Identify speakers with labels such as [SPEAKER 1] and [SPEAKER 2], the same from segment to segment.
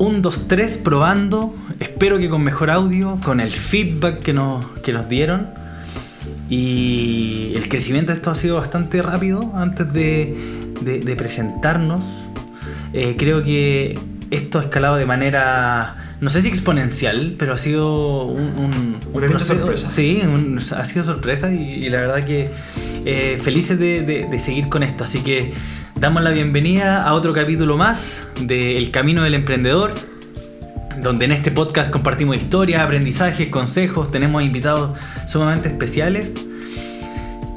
[SPEAKER 1] Un, dos, tres, probando. Espero que con mejor audio, con el feedback que nos, que nos dieron. Y el crecimiento de esto ha sido bastante rápido antes de, de- de presentarnos. Eh, creo que esto ha escalado de manera, no sé si exponencial, pero ha sido un, un,
[SPEAKER 2] Un evento sorpresa.
[SPEAKER 1] Sí, un- ha sido sorpresa y, y la verdad que eh, felices de, de- de seguir con esto. Así que damos la bienvenida a otro capítulo más de El Camino del Emprendedor, donde en este podcast compartimos historias, aprendizajes, consejos, tenemos invitados sumamente especiales.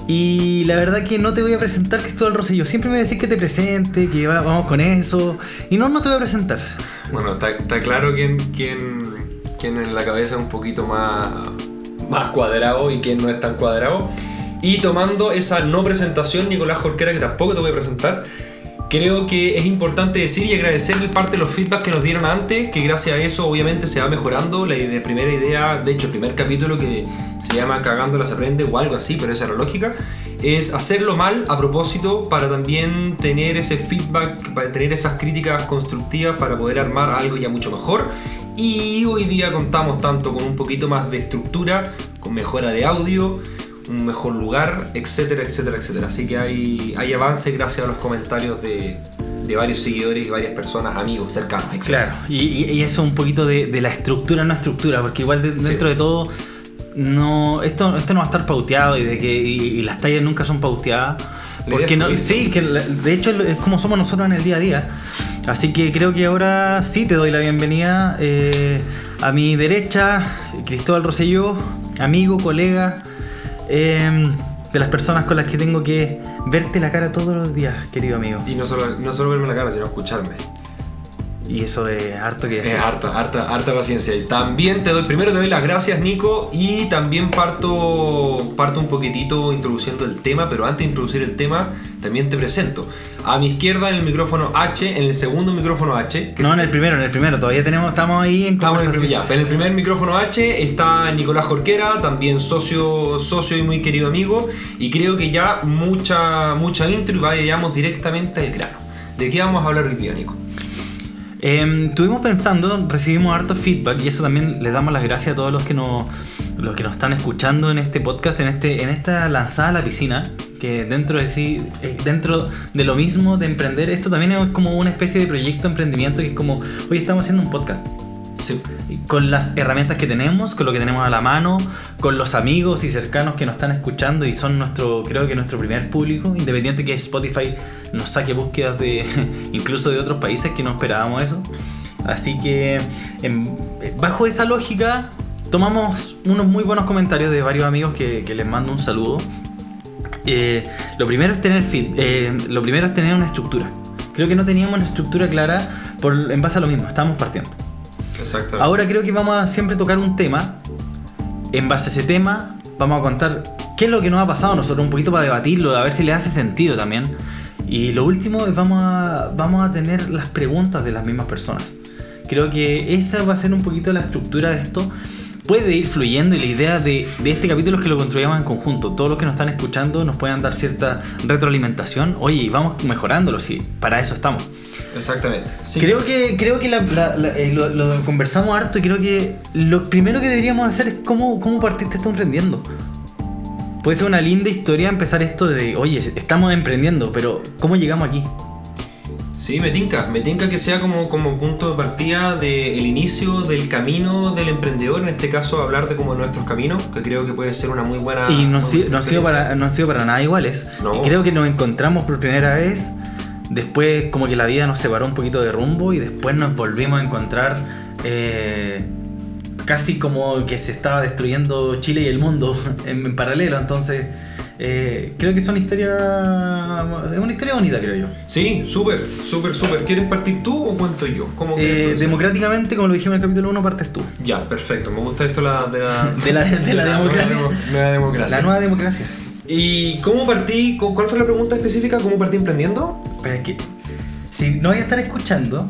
[SPEAKER 1] Y la verdad que no te voy a presentar Cristóbal Rosselló. Siempre me decís que te presente, que va- vamos con eso. Y no, no te voy a presentar.
[SPEAKER 2] Bueno, está, claro quién, quién, quién en la cabeza es un poquito más, más cuadrado y quién no es tan cuadrado. Y tomando esa no presentación, Nicolás Jorquera, que tampoco te voy a presentar, creo que es importante decir y agradecerle parte de los feedbacks que nos dieron antes, que gracias a eso obviamente se va mejorando. La idea- primera idea, de hecho el primer capítulo que se llama Cagándola se aprende o algo así, pero esa es la lógica, es hacerlo mal a propósito para también tener ese feedback, para tener esas críticas constructivas para poder armar algo ya mucho mejor. Y hoy día contamos tanto con un poquito más de estructura, con mejora de audio, un mejor lugar, etcétera, etcétera, etcétera. Así que hay, hay avance gracias a los comentarios de, de varios seguidores y varias personas, amigos, cercanos, etcétera.
[SPEAKER 1] Claro. Y, y- eso un poquito de, de la estructura, no estructura, porque igual de-
[SPEAKER 2] Sí.
[SPEAKER 1] dentro de todo, no, esto, esto no va a estar pauteado y de que y, y las tallas nunca son pauteadas. Porque no, sí, que de hecho es como somos nosotros en el día a día. Así que creo que ahora sí te doy la bienvenida. eh, a mi derecha, Cristóbal Rosselló, amigo, colega, eh, de las personas con las que tengo que verte la cara todos los días, querido amigo.
[SPEAKER 2] Y no solo, no solo verme la cara, sino escucharme.
[SPEAKER 1] Y eso es harto que
[SPEAKER 2] Es
[SPEAKER 1] decir.
[SPEAKER 2] harta, harta, harta paciencia. Y también te doy, primero te doy las gracias, Nico, y también parto, parto un poquitito introduciendo el tema, pero antes de introducir el tema, también te presento. A mi izquierda en el micrófono H, en el segundo micrófono H, que
[SPEAKER 1] No,
[SPEAKER 2] es-
[SPEAKER 1] en el primero, en el primero. Todavía tenemos, estamos ahí en
[SPEAKER 2] Estamos en el, primer, ya, en el primer micrófono H está Nicolás Jorquera, también socio, socio y muy querido amigo. Y creo que ya mucha, mucha intro y vayamos directamente al grano. ¿De qué vamos a hablar hoy día, Nico?
[SPEAKER 1] Em, estuvimos pensando, recibimos harto feedback y eso también le damos las gracias a todos los que nos, los que nos están escuchando en este podcast, en este, en esta lanzada a la piscina, que dentro de sí, eh, dentro de lo mismo de emprender, esto también es como una especie de proyecto de emprendimiento que es como, hoy estamos haciendo un podcast.
[SPEAKER 2] Sí.
[SPEAKER 1] con las herramientas que tenemos, con lo que tenemos a la mano, con los amigos y cercanos que nos están escuchando y son nuestro, creo que nuestro primer público, independiente que Spotify nos saque búsquedas de incluso de otros países que no esperábamos eso. Así que em, bajo esa lógica tomamos unos muy buenos comentarios de varios amigos que, que les mando un saludo. Eh, lo primero es tener feed- eh, lo primero es tener una estructura. Creo que no teníamos una estructura clara por, en base a lo mismo, estamos partiendo. Ahora creo que vamos a siempre tocar un tema. En base a ese tema, vamos a contar qué es lo que nos ha pasado a nosotros, un poquito para debatirlo, a ver si le hace sentido también. Y lo último es vamos a, vamos a tener las preguntas de las mismas personas. Creo que esa va a ser un poquito la estructura de esto. Puede ir fluyendo y la idea de, de este capítulo es que lo construyamos en conjunto. Todos los que nos están escuchando nos puedan dar cierta retroalimentación. Oye, vamos mejorándolo, sí, para eso estamos.
[SPEAKER 2] Exactamente. Sí,
[SPEAKER 1] creo que, creo que la- la- la- eh, lo, lo conversamos harto y creo que lo primero que deberíamos hacer es cómo, cómo partiste esto emprendiendo. Puede ser una linda historia empezar esto de, oye, estamos emprendiendo, pero ¿cómo llegamos aquí?
[SPEAKER 2] Sí, me tinca. Me tinca que sea como, como punto de partida del inicio del camino del emprendedor. En este caso, hablar de como nuestros caminos, que creo que puede ser una muy buena.
[SPEAKER 1] y no, no han sido para, no han sido para nada iguales.
[SPEAKER 2] No.
[SPEAKER 1] Y creo que nos encontramos por primera vez. Después como que la vida nos separó un poquito de rumbo y después nos volvimos a encontrar eh, casi como que se estaba destruyendo Chile y el mundo en, en paralelo. Entonces eh, creo que son historias... Es una historia bonita creo yo.
[SPEAKER 2] Sí, súper, súper, súper. ¿Quieres partir tú o cuento yo? ¿Cómo quieres
[SPEAKER 1] Eh, democráticamente, como lo dijimos en el capítulo 1, partes tú.
[SPEAKER 2] Ya, perfecto. Me gusta esto la, de la,
[SPEAKER 1] De la- de la democracia.
[SPEAKER 2] demo- nueva democracia.
[SPEAKER 1] La nueva democracia.
[SPEAKER 2] ¿Y cómo partí? cu- ¿Cuál fue la pregunta específica? ¿Cómo partí emprendiendo?
[SPEAKER 1] Pero es que si no voy a estar escuchando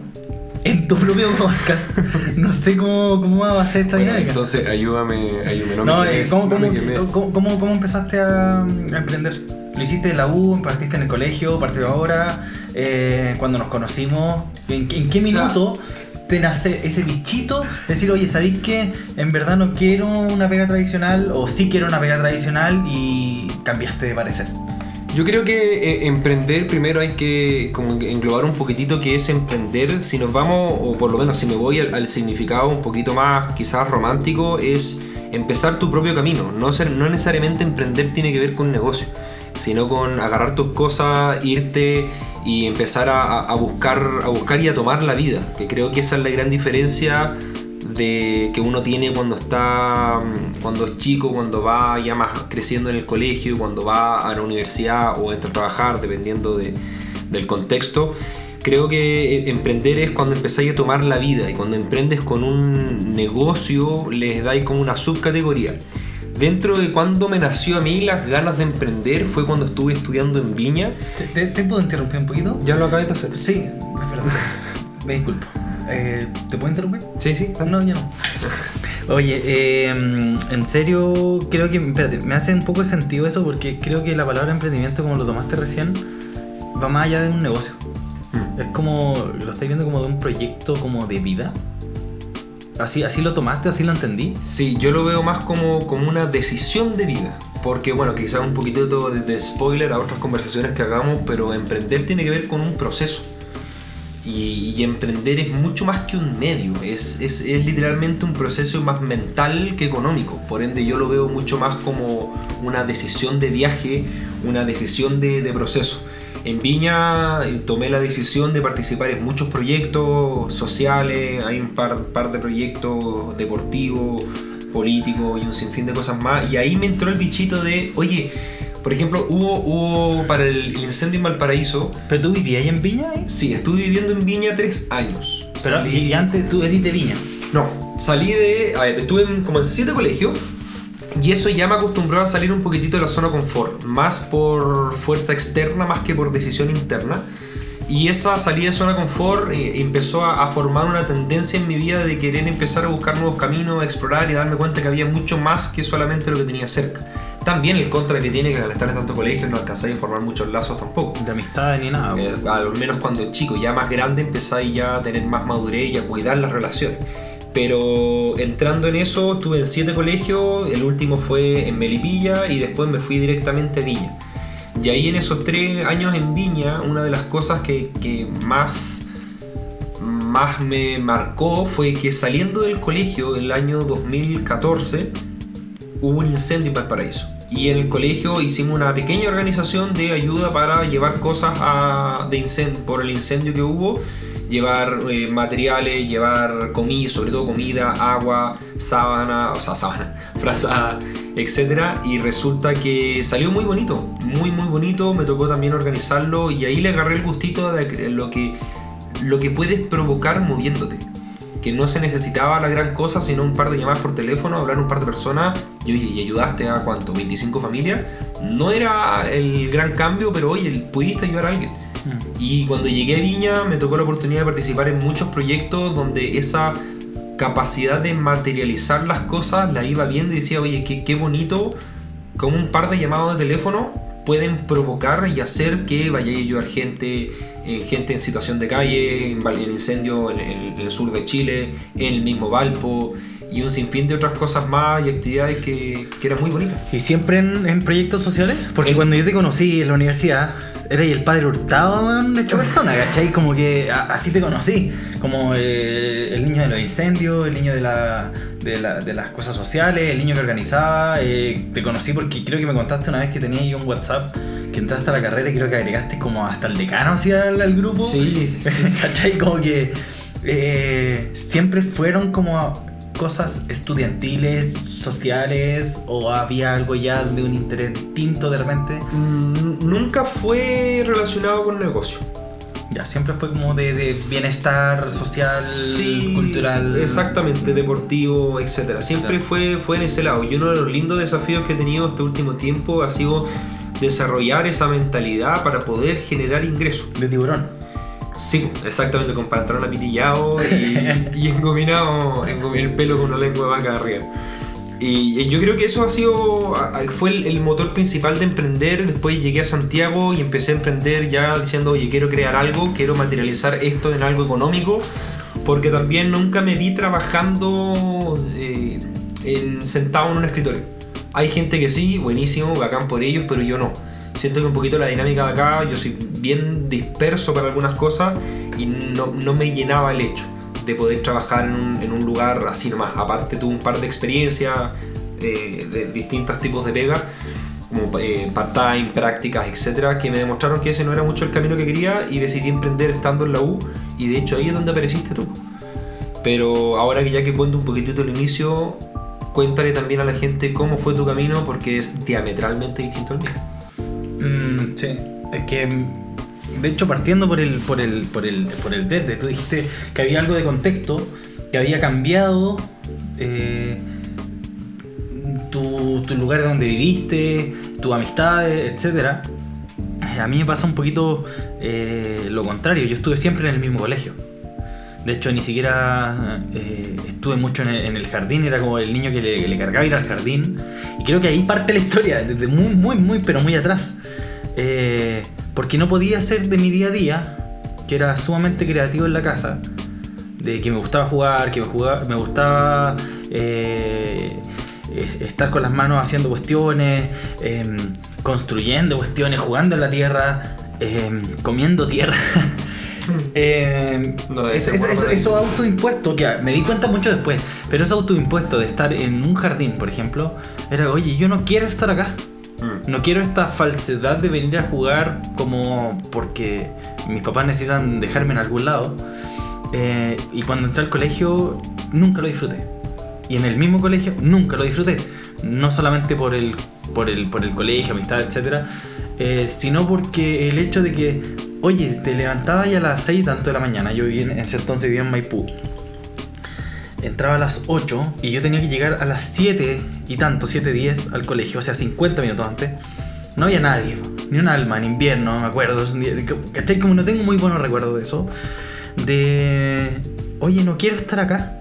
[SPEAKER 1] en tu propio podcast, no sé cómo, cómo va a ser esta
[SPEAKER 2] Bueno,
[SPEAKER 1] dinámica.
[SPEAKER 2] entonces ayúdame, ayúdame. No,
[SPEAKER 1] no,
[SPEAKER 2] me
[SPEAKER 1] eh, ¿cómo, cómo, cómo- cómo- empezaste a, a emprender? ¿Lo hiciste en la U? ¿Partiste en el colegio? ¿Partió ahora? Eh, cuando nos conocimos? ¿En, en qué
[SPEAKER 2] O sea,
[SPEAKER 1] minuto te te nace ese bichito, decir, oye, ¿sabéis que en verdad no quiero una pega tradicional o sí quiero una pega tradicional y cambiaste de parecer?
[SPEAKER 2] Yo creo que eh, emprender primero hay que como englobar un poquitito que es emprender. Si nos vamos, o por lo menos si me voy al, significado un poquito más quizás romántico, es empezar tu propio camino. No, ser, no necesariamente emprender tiene que ver con negocio, sino con agarrar tus cosas, irte y empezar a, a, buscar, a buscar y a tomar la vida. Que creo que esa es la gran diferencia de que uno tiene cuando está cuando es chico, cuando va ya más creciendo en el colegio, cuando va a la universidad o entra a trabajar, dependiendo de, del contexto. Creo que emprender es cuando empezáis a tomar la vida y cuando emprendes con un negocio les dais como una subcategoría. Dentro de cuando me nació a mí las ganas de emprender fue cuando estuve estudiando en Viña.
[SPEAKER 1] ¿Te, puedo interrumpir un poquito?
[SPEAKER 2] Ya lo acabé de hacer.
[SPEAKER 1] Sí, es verdad. me disculpo. Eh, ¿Te puedo interrumpir?
[SPEAKER 2] Sí, sí.
[SPEAKER 1] No, ya no. Oye, eh, en serio, creo que. Espérate, me hace un poco de sentido eso porque creo que la palabra emprendimiento, como lo tomaste recién, va más allá de un negocio. Mm. Es como. Lo estáis viendo como de un proyecto como de vida. ¿Así, ¿Así lo tomaste? ¿Así lo entendí?
[SPEAKER 2] Sí, yo lo veo más como, como una decisión de vida. Porque, bueno, quizás un poquito de, de spoiler a otras conversaciones que hagamos, pero emprender tiene que ver con un proceso y, emprender es mucho más que un medio, es, es, es, literalmente un proceso más mental que económico. Por ende yo lo veo mucho más como una decisión de viaje, una decisión de, de proceso. En Viña eh, tomé la decisión de participar en muchos proyectos sociales, hay un par, par de proyectos deportivos, políticos y un sinfín de cosas más. Y ahí me entró el bichito de, oye, por ejemplo, hubo, hubo para el, incendio en Valparaíso.
[SPEAKER 1] ¿Pero tú vivías ahí en Viña?
[SPEAKER 2] Sí, estuve viviendo en Viña tres años.
[SPEAKER 1] Pero, ¿Y antes tú eres de Viña?
[SPEAKER 2] No, salí de. A ver, estuve en, como en siete colegios. Y eso ya me acostumbró a salir un poquitito de la zona confort. Más por fuerza externa, más que por decisión interna. Y esa salida de zona confort eh, empezó a, a, formar una tendencia en mi vida de querer empezar a buscar nuevos caminos, a explorar y darme cuenta que había mucho más que solamente lo que tenía cerca. También el contra que tiene que al estar en tanto colegio no alcanzáis a formar muchos lazos tampoco.
[SPEAKER 1] De amistad ni nada.
[SPEAKER 2] Eh, al menos cuando chico, ya más grande empezáis ya a tener más madurez y a cuidar las relaciones. Pero entrando en eso, estuve en siete colegios, el último fue en Melipilla y después me fui directamente a Viña. Y ahí en esos tres años en Viña, una de las cosas que, que más, más me marcó fue que saliendo del colegio el año 2014, hubo un incendio en Valparaíso y en el colegio hicimos una pequeña organización de ayuda para llevar cosas de por el incendio que hubo, llevar eh, materiales, llevar comida, sobre todo comida, agua, sábana, o sea, sábana, frazada, etc. Y resulta que salió muy bonito, muy muy bonito, me tocó también organizarlo y ahí le agarré el gustito de lo que, lo que puedes provocar moviéndote que no se necesitaba la gran cosa, sino un par de llamadas por teléfono, hablar un par de personas y oye, y ayudaste a cuánto, 25 familias. No era el gran cambio, pero oye, pudiste ayudar a alguien. Mm. Y cuando llegué a Viña me tocó la oportunidad de participar en muchos proyectos donde esa capacidad de materializar las cosas la iba viendo y decía, oye, qué, qué bonito, como un par de llamados de teléfono pueden provocar y hacer que vaya a ayudar gente, eh, gente en situación de calle, en, el incendio en, el sur de Chile, en el mismo Valpo y un sinfín de otras cosas más y actividades que, que eran muy bonitas.
[SPEAKER 1] ¿Y siempre en, proyectos sociales? Porque cuando yo te conocí en la universidad, eres el padre hurtado de hecho persona, ¿cachai? Como que así te conocí, como eh, el niño de los incendios, el niño de la de, las cosas sociales, el niño que organizaba. Eh, te conocí porque creo que me contaste una vez que tenía yo un WhatsApp que entraste a la carrera y creo que agregaste como hasta el decano el, grupo.
[SPEAKER 2] Sí,
[SPEAKER 1] ¿cachai? Como que eh, siempre fueron como cosas estudiantiles, sociales o había algo ya de un interés distinto de repente?
[SPEAKER 2] Mm, nunca fue relacionado con negocio.
[SPEAKER 1] Ya, siempre fue como de, bienestar social, cultural.
[SPEAKER 2] Exactamente, deportivo, etc. Siempre fue, fue en ese lado. Y uno de los lindos desafíos que he tenido este último tiempo ha sido desarrollar esa mentalidad para poder generar ingresos.
[SPEAKER 1] De tiburón.
[SPEAKER 2] Sí, exactamente, con pantalón apitillado y, y engominado, el pelo con una lengua de vaca arriba. Y yo creo que eso ha sido, fue el, motor principal de emprender. Después llegué a Santiago y empecé a emprender ya diciendo, oye, quiero crear algo, quiero materializar esto en algo económico. porque también nunca me vi trabajando eh, en- sentado en un escritorio. Hay gente que sí, buenísimo, bacán por ellos, pero yo no. Siento que un poquito la dinámica de acá, yo soy bien disperso para algunas cosas y no, no me llenaba el hecho de poder trabajar en un, en un lugar así nomás. Aparte tuve un par de experiencias eh, de distintos tipos de pega, como eh, part-time, prácticas, etcétera, que me demostraron que ese no era mucho el camino que quería y decidí emprender estando en la U y de hecho ahí es donde apareciste tú. Pero ahora que ya que cuento un poquitito el inicio, cuéntale también a la gente cómo fue tu camino porque es diametralmente distinto al mío.
[SPEAKER 1] Mm, sí, es que de hecho partiendo por el por el por el por el desde, tú dijiste que había algo de contexto que había cambiado eh, tu, tu lugar donde viviste, tus amistades, etcétera. Eh, A mí me pasa un poquito eh, lo contrario. Yo estuve siempre en el mismo colegio. De hecho, ni siquiera estuve mucho en el, jardín. Era como el niño que le, cargaba ir al jardín. Y creo que ahí parte la historia, desde muy, muy, muy, pero muy atrás. Porque no podía hacer de mi día a día, que era sumamente creativo en la casa, de que me gustaba jugar, que me, jugaba- me gustaba eh, estar con las manos haciendo cuestiones, em, construyendo cuestiones, jugando en la tierra, em, comiendo tierra.
[SPEAKER 2] No
[SPEAKER 1] es- es- es- eso autoimpuesto, que me di cuenta mucho después, pero eso autoimpuesto de estar en un jardín, por ejemplo, era, oye, yo no quiero estar acá. No quiero esta falsedad de venir a jugar como porque mis papás necesitan dejarme en algún lado. Eh, y cuando entré al colegio nunca lo disfruté. Y en el mismo colegio nunca lo disfruté. No solamente por el, por el, por el colegio, amistad, etc. eh, sino porque el hecho de que, oye, te levantabas ya a las 6 y tanto de la mañana. Yo vivía en, en ese entonces vivía en Maipú entraba a las 8 y yo tenía que llegar a las 7 y tanto, 7.10 al colegio, o sea, 50 minutos antes. No había nadie, ni un alma, en invierno, me acuerdo. ¿Cachai? Como no tengo muy buenos recuerdos de eso. De, oye, no quiero estar acá.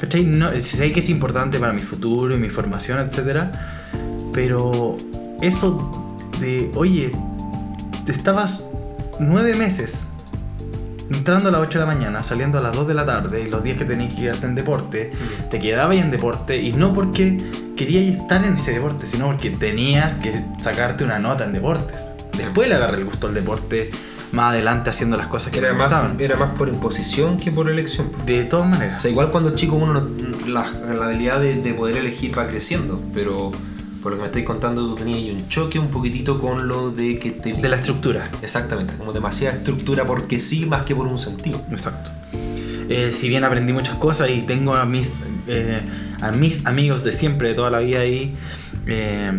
[SPEAKER 1] ¿Cachai? No, sé que es importante para mi futuro y mi formación, etc. Pero eso de, oye, estabas nueve meses entrando a las 8 de la mañana, saliendo a las 2 de la tarde, y los días que tenías que quedarte en deporte, te quedabas en deporte, y no porque querías estar en ese deporte, sino porque tenías que sacarte una nota en deportes. Después le agarré el gusto al deporte, más adelante haciendo las cosas que
[SPEAKER 2] Era
[SPEAKER 1] me
[SPEAKER 2] más,
[SPEAKER 1] gustaban.
[SPEAKER 2] era más por imposición que por elección.
[SPEAKER 1] De todas
[SPEAKER 2] O
[SPEAKER 1] maneras.
[SPEAKER 2] sea, igual cuando chico uno no- la, la habilidad de, de poder elegir va creciendo, pero por lo que me estáis contando tú tenías ahí un choque un poquitito con lo de que te...
[SPEAKER 1] De la estructura.
[SPEAKER 2] Exactamente, como demasiada estructura porque sí más que por un sentido.
[SPEAKER 1] Exacto. Eh, si bien aprendí muchas cosas y tengo a mis, eh, a mis amigos de siempre, de toda la vida ahí, eh,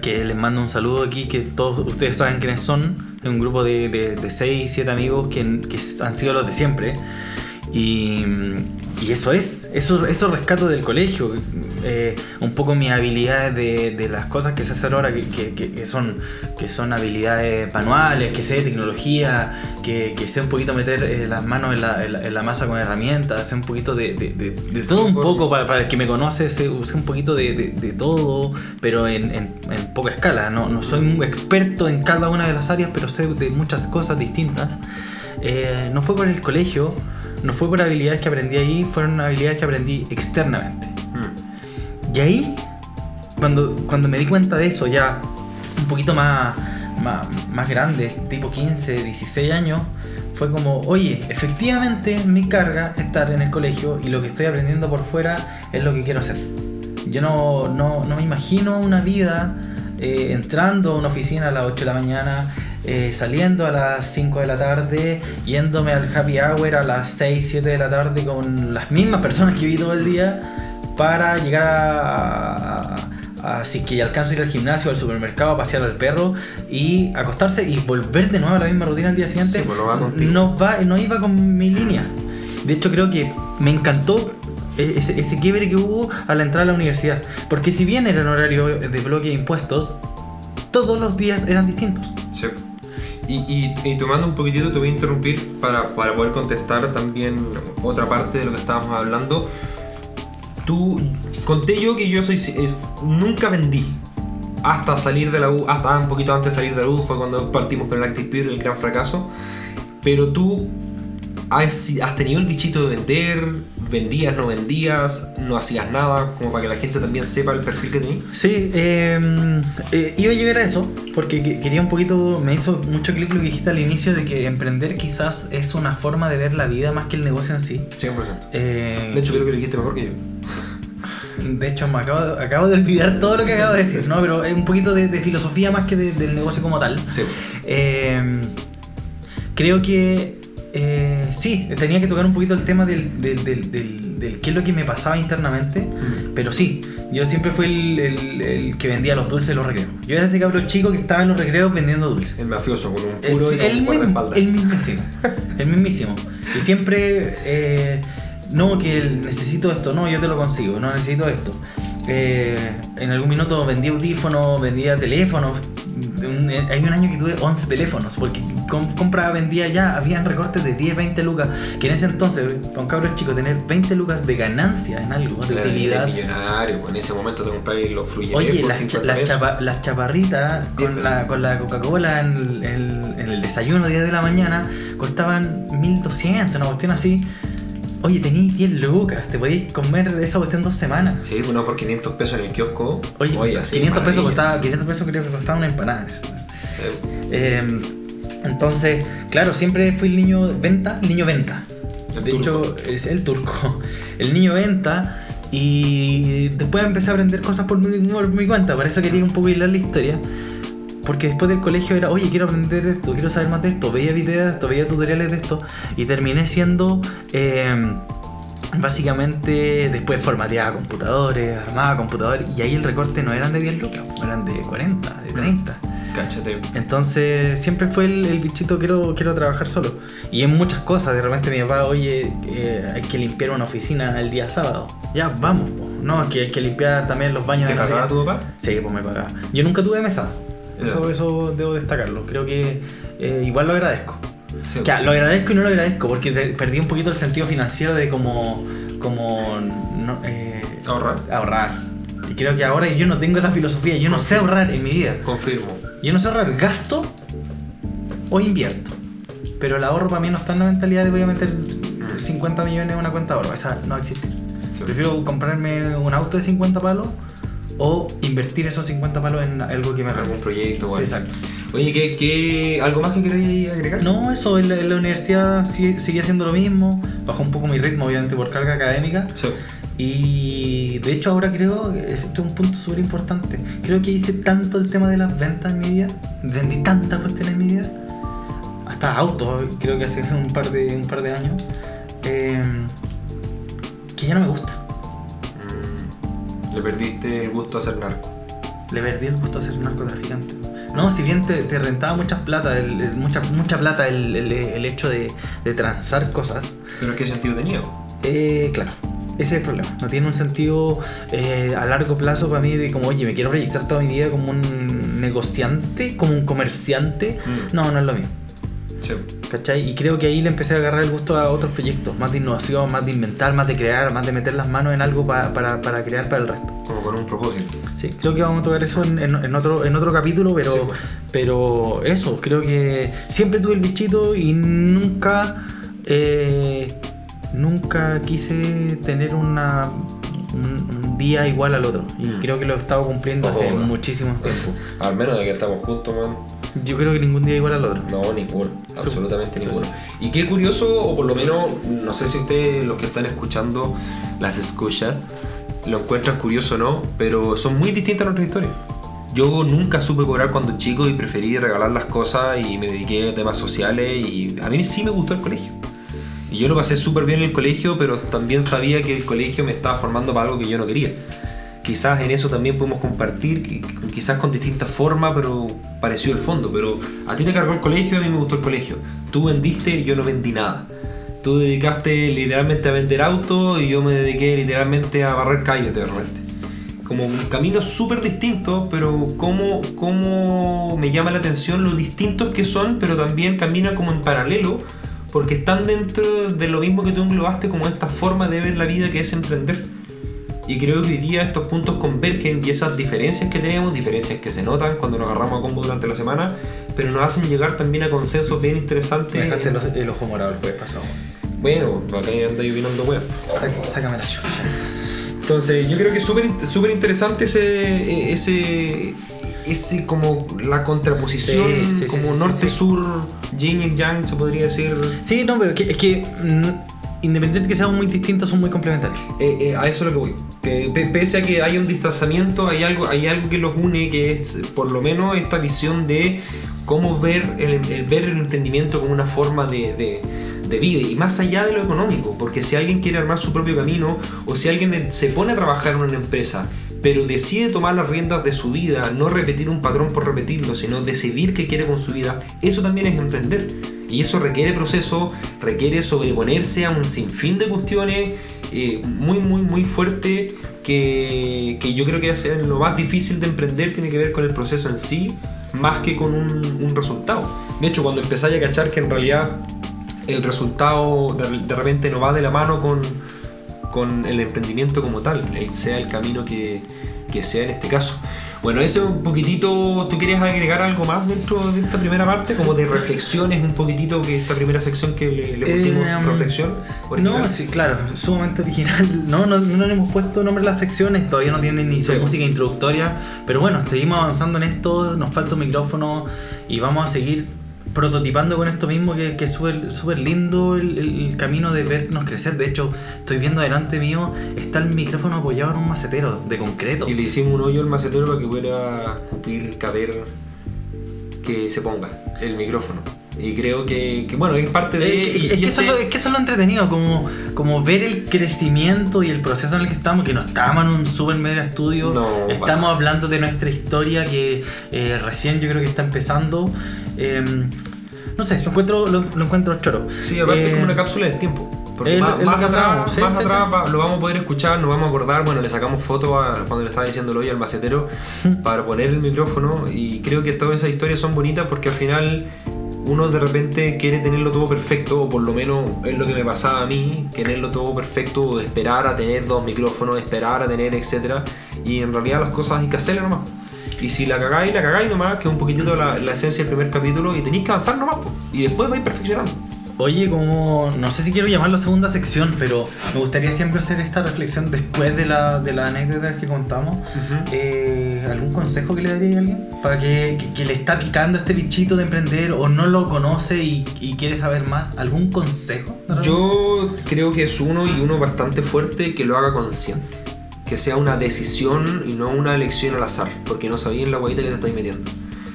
[SPEAKER 1] que les mando un saludo aquí, que todos ustedes saben quiénes son, es un grupo de, de, de 6, 7 amigos que, que han sido los de siempre. Y, y eso es, eso, eso rescato del colegio, eh, un poco mis habilidades de, las cosas que sé hacer ahora, que, son, que son habilidades manuales, que sé de tecnología, que, que sé un poquito meter eh, las manos en la, en en la masa con herramientas, sé un poquito de, todo un poco, para, para el que me conoce, sé, sé un poquito de, todo, pero en poca escala, no, no soy un experto en cada una de las áreas, pero sé de muchas cosas distintas. Eh, no fue por el colegio, no fue por habilidades que aprendí ahí, fueron habilidades que aprendí externamente. Y ahí, cuando, cuando me di cuenta de eso, ya un poquito más, más, más grande, tipo 15, 16 años, fue como, oye, efectivamente mi carga es estar en el colegio y lo que estoy aprendiendo por fuera es lo que quiero hacer. Yo no, no, no me imagino una vida eh, entrando a una oficina a las 8 de la mañana, eh, saliendo a las 5 de la tarde, yéndome al happy hour a las 6, 7 de la tarde con las mismas personas que vi todo el día para llegar a, a- a- si es que ya alcanzo a ir al gimnasio, al supermercado, a pasear al perro y acostarse y volver de nuevo a la misma rutina al día siguiente.
[SPEAKER 2] Sí, pues no va
[SPEAKER 1] no, va, no iba con mi línea. De hecho, creo que me encantó e- ese, ese quiebre que hubo al entrar a la universidad. Porque si bien era en horario de bloque de impuestos, todos los días eran distintos.
[SPEAKER 2] Sí. Y, y, y tomando un poquitito, te voy a interrumpir para, para poder contestar también otra parte de lo que estábamos hablando. Tú, conté yo que yo soy, eh, nunca vendí. Hasta salir de la U, hasta un poquito antes de salir de la U, fue cuando partimos con el Active Peer, el gran fracaso. Pero tú, ¿has, has tenido el bichito de vender? ¿Vendías, no vendías? ¿No hacías nada? Como para que la gente también sepa el perfil que tenías.
[SPEAKER 1] Sí, eh, eh, iba a llegar a eso, porque que- quería un poquito, me hizo mucho clic lo que dijiste al inicio de que emprender quizás es una forma de ver la vida más que el negocio en sí.
[SPEAKER 2] 100%.
[SPEAKER 1] Eh,
[SPEAKER 2] De hecho, creo que lo dijiste mejor que yo.
[SPEAKER 1] De hecho, me acabo, de- acabo de olvidar todo lo que acabo de decir, ¿no? Pero es un poquito de, de filosofía más que de- del negocio como tal.
[SPEAKER 2] Sí.
[SPEAKER 1] Eh, creo que eh, sí, tenía que tocar un poquito el tema del, del, del- del- del qué es lo que me pasaba internamente, pero sí, yo siempre fui el, el- el que vendía los dulces en los recreos. Yo era ese cabrón chico que estaba en los recreos vendiendo dulces.
[SPEAKER 2] El mafioso con un
[SPEAKER 1] El,
[SPEAKER 2] puro y con
[SPEAKER 1] el
[SPEAKER 2] un
[SPEAKER 1] mismo-
[SPEAKER 2] guardaespaldas.
[SPEAKER 1] el mismísimo. El mismísimo. Y siempre, eh, no, que el- necesito esto, no, yo te lo consigo, no necesito esto. Eh, en algún minuto vendía audífonos, vendía teléfonos. Un- eh, hay un año que tuve 11 teléfonos, porque com- compraba, vendía ya, habían recortes de 10, 20 lucas, que en ese entonces, para un cabrón chico, tener 20 lucas de ganancia en algo, de utilidad.
[SPEAKER 2] millonario, pues, en ese momento te compráis los fluyentes
[SPEAKER 1] Oye, las, cha-
[SPEAKER 2] 50
[SPEAKER 1] las,
[SPEAKER 2] pesos.
[SPEAKER 1] chapa- las chaparritas con la, con la Coca-Cola en, en el- en el desayuno 10 de la mañana costaban 1200, una cuestión así. Oye, tenías 10 lucas, te podías comer esa cuestión dos semanas.
[SPEAKER 2] Sí, pues no por 500 pesos en el kiosco.
[SPEAKER 1] Oye,
[SPEAKER 2] así,
[SPEAKER 1] 500 pesos costaba, 500 pesos creo que costaba una empanada.
[SPEAKER 2] Sí.
[SPEAKER 1] Eh, entonces, claro, siempre fui el niño venta, el niño venta.
[SPEAKER 2] El
[SPEAKER 1] de
[SPEAKER 2] turco.
[SPEAKER 1] hecho, es el turco. El niño venta. Y después empecé a aprender cosas por mi, por mi cuenta. Por eso quería un poco hilar la historia. Porque después del colegio era, oye, quiero aprender esto, quiero saber más de esto. Veía videos de esto, veía tutoriales de esto. Y terminé siendo. eh, básicamente, después formateaba computadores, armaba computadores. Y ahí el recorte no eran de 10 lucas, eran de 40, de 30.
[SPEAKER 2] Cáchate.
[SPEAKER 1] Entonces siempre fue el, el bichito quiero, quiero trabajar solo. Y en muchas cosas, de repente mi papá, oye, eh, hay que limpiar una oficina el día sábado. Ya, vamos. po. No, que hay que limpiar también los baños
[SPEAKER 2] ¿Te
[SPEAKER 1] de la
[SPEAKER 2] pagaba tu papá?
[SPEAKER 1] Sí, pues me pagaba. Yo nunca tuve mesa. Eso, eso debo destacarlo. Creo que eh, igual lo agradezco.
[SPEAKER 2] Sí.
[SPEAKER 1] Ya, lo agradezco y no lo agradezco porque perdí un poquito el sentido financiero de como, como no, eh,
[SPEAKER 2] Ahorrar.
[SPEAKER 1] ahorrar. Y creo que ahora yo no tengo esa filosofía. Yo no sé ahorrar en mi vida.
[SPEAKER 2] Confirmo.
[SPEAKER 1] Yo no sé ahorrar, gasto o invierto. Pero el ahorro para mí no está en la mentalidad de voy a meter 50 millones en una cuenta de ahorro. Esa no existe.
[SPEAKER 2] Sí.
[SPEAKER 1] Prefiero comprarme un auto de 50 palos o invertir esos 50 palos en algo que me
[SPEAKER 2] Algún proyecto,
[SPEAKER 1] Sí,
[SPEAKER 2] bueno.
[SPEAKER 1] exacto.
[SPEAKER 2] Oye, ¿qué, qué, algo más que queráis agregar?
[SPEAKER 1] No, eso en la, en la universidad sigue, sigue haciendo lo mismo. Bajó un poco mi ritmo, obviamente, por carga académica.
[SPEAKER 2] Sí.
[SPEAKER 1] Y de hecho ahora creo que este es un punto súper importante. Creo que hice tanto el tema de las ventas en mi vida, vendí tantas cuestiones en mi vida, hasta autos, creo que hace un par de, un par de años, eh, que ya no me gusta.
[SPEAKER 2] Le perdiste el gusto a ser narco.
[SPEAKER 1] Le perdí el gusto a ser narcotraficante. No, si bien te, te rentaba mucha plata, el- el- mucha, mucha plata el, el- el hecho de, de transar cosas,
[SPEAKER 2] ¿Pero qué sentido tenía?
[SPEAKER 1] Eh, claro, ese es el problema. No tiene un sentido eh, a largo plazo para mí de como, oye, me quiero proyectar toda mi vida como un negociante, como un comerciante.
[SPEAKER 2] Mm.
[SPEAKER 1] No, no es lo mío.
[SPEAKER 2] Sí.
[SPEAKER 1] ¿Cachai? Y creo que ahí le empecé a agarrar el gusto a otros proyectos, más de innovación, más de inventar, más de crear, más de meter las manos en algo pa- para, para crear para el resto.
[SPEAKER 2] Como con un propósito.
[SPEAKER 1] Sí, creo que vamos a tocar eso en, en- en otro, en otro capítulo, pero,
[SPEAKER 2] Sí, pues.
[SPEAKER 1] pero eso, creo que siempre tuve el bichito y nunca, eh, nunca quise tener una, un, día igual al otro. Y
[SPEAKER 2] Mm.
[SPEAKER 1] creo que lo he estado cumpliendo hace
[SPEAKER 2] Ojo,
[SPEAKER 1] muchísimo tiempo.
[SPEAKER 2] Al menos de que estamos juntos, man.
[SPEAKER 1] Yo creo que ningún día igual al otro.
[SPEAKER 2] No, ninguno, absolutamente
[SPEAKER 1] sí,
[SPEAKER 2] ninguno. Y qué curioso, o por lo menos, no sé si ustedes, los que están escuchando las escuchas, lo encuentran curioso o no, pero son muy distintas nuestras historias. Yo nunca supe cobrar cuando chico y preferí regalar las cosas y me dediqué a temas sociales y a mí sí me gustó el colegio. Y yo lo pasé súper bien en el colegio, pero también sabía que el colegio me estaba formando para algo que yo no quería. Quizás en eso también podemos compartir, qui- quizás con distintas formas, pero pareció el fondo. Pero a ti te cargó el colegio, a mí me gustó el colegio. Tú vendiste, yo no vendí nada. Tú dedicaste literalmente a vender autos y yo me dediqué literalmente a barrer calles de repente. Como un camino súper distinto, pero cómo, cómo me llama la atención lo distintos que son, pero también caminan como en paralelo, porque están dentro de lo mismo que tú englobaste como esta forma de ver la vida que es emprender. Y creo que hoy día estos puntos convergen y esas diferencias que tenemos, diferencias que se notan cuando nos agarramos a combo durante la semana, pero nos hacen llegar también a consensos bien interesantes.
[SPEAKER 1] Me dejaste
[SPEAKER 2] en-
[SPEAKER 1] el, el ojo morado el jueves pasado.
[SPEAKER 2] Bueno, acá anda lloviendo weón.
[SPEAKER 1] Sácame la chucha.
[SPEAKER 2] Entonces, yo creo que es súper interesante ese, ese, ese como la contraposición,
[SPEAKER 1] Sí, sí,
[SPEAKER 2] como
[SPEAKER 1] sí, sí,
[SPEAKER 2] norte-sur, yin y yang, se podría decir.
[SPEAKER 1] Sí, no, pero es que, es que mm, independiente que sean muy distintos, son muy complementarios.
[SPEAKER 2] Eh, eh, a eso es lo que voy. Pese a que hay un distanciamiento, hay algo, hay algo que los une, que es por lo menos esta visión de cómo ver el, el- ver el emprendimiento como una forma de, de- de vida y más allá de lo económico. Porque si alguien quiere armar su propio camino o si alguien se pone a trabajar en una empresa pero decide tomar las riendas de su vida, no repetir un patrón por repetirlo, sino decidir qué quiere con su vida, eso también es emprender. Y eso requiere proceso, requiere sobreponerse a un sinfín de cuestiones eh, muy, muy, muy fuerte que, que yo creo que es lo más difícil de emprender tiene que ver con el proceso en sí, más que con un, resultado. De hecho, cuando empezáis a cachar que en realidad el resultado de, de repente no va de la mano con, con el emprendimiento como tal, sea el camino que, que sea en este caso. Bueno, eso un poquitito, ¿tú quieres agregar algo más dentro de esta primera parte? Como de reflexiones, un poquitito que esta primera sección que le, le pusimos
[SPEAKER 1] Eh,
[SPEAKER 2] reflexión. original.
[SPEAKER 1] No, sí, claro, sumamente original. No, no, no le hemos puesto nombre a las secciones, todavía no tienen ni su
[SPEAKER 2] Sí.
[SPEAKER 1] música introductoria. Pero bueno, seguimos avanzando en esto, nos falta un micrófono y vamos a seguir prototipando con esto mismo que, que es súper lindo el, camino de vernos crecer. De hecho, estoy viendo delante mío, está el micrófono apoyado en un macetero de concreto.
[SPEAKER 2] Y le hicimos un hoyo al macetero para que pueda cupir, caber, que se ponga el micrófono. Y creo que, que, bueno, es parte de...
[SPEAKER 1] Eh,
[SPEAKER 2] y-
[SPEAKER 1] es, que eso es lo, es que eso es lo entretenido, como, como ver el crecimiento y el proceso en el que estamos, que no estamos en un super mega estudio,
[SPEAKER 2] No,
[SPEAKER 1] estamos hablando de nuestra historia que eh, recién yo creo que está empezando. Eh, no sé, lo encuentro, lo, lo encuentro choro.
[SPEAKER 2] Sí, aparte
[SPEAKER 1] Eh,
[SPEAKER 2] es como una cápsula del tiempo. Porque
[SPEAKER 1] es lo-
[SPEAKER 2] más,
[SPEAKER 1] es lo
[SPEAKER 2] más atrás,
[SPEAKER 1] sí,
[SPEAKER 2] más
[SPEAKER 1] sí,
[SPEAKER 2] atrás
[SPEAKER 1] sí.
[SPEAKER 2] lo vamos a poder escuchar, nos vamos a acordar. Bueno, le sacamos foto a, cuando le estaba diciendo hoy al macetero para poner el micrófono. Y creo que todas esas historias son bonitas porque al final uno de repente quiere tenerlo todo perfecto, o por lo menos es lo que me pasaba a mí, tenerlo todo perfecto, o esperar a tener dos micrófonos, esperar a tener, etcétera Y en realidad las cosas hay que hacerlas nomás. Y si la cagáis, la cagáis nomás, que es un poquitito la, la esencia del primer capítulo, y tenéis que avanzar nomás, po. y después vais perfeccionando.
[SPEAKER 1] Oye, como no sé si quiero llamarlo segunda sección, pero me gustaría siempre hacer esta reflexión después de la, de la anécdota que contamos. Eh, ¿Algún consejo que le daría a alguien? Para que, que- que le está picando este bichito de emprender o no lo conoce y, y quiere saber más. ¿Algún consejo?
[SPEAKER 2] Yo creo que es uno y uno bastante fuerte que lo haga consciente. Que sea una decisión y no una elección al azar, porque no sabía en la guayita que te estáis metiendo.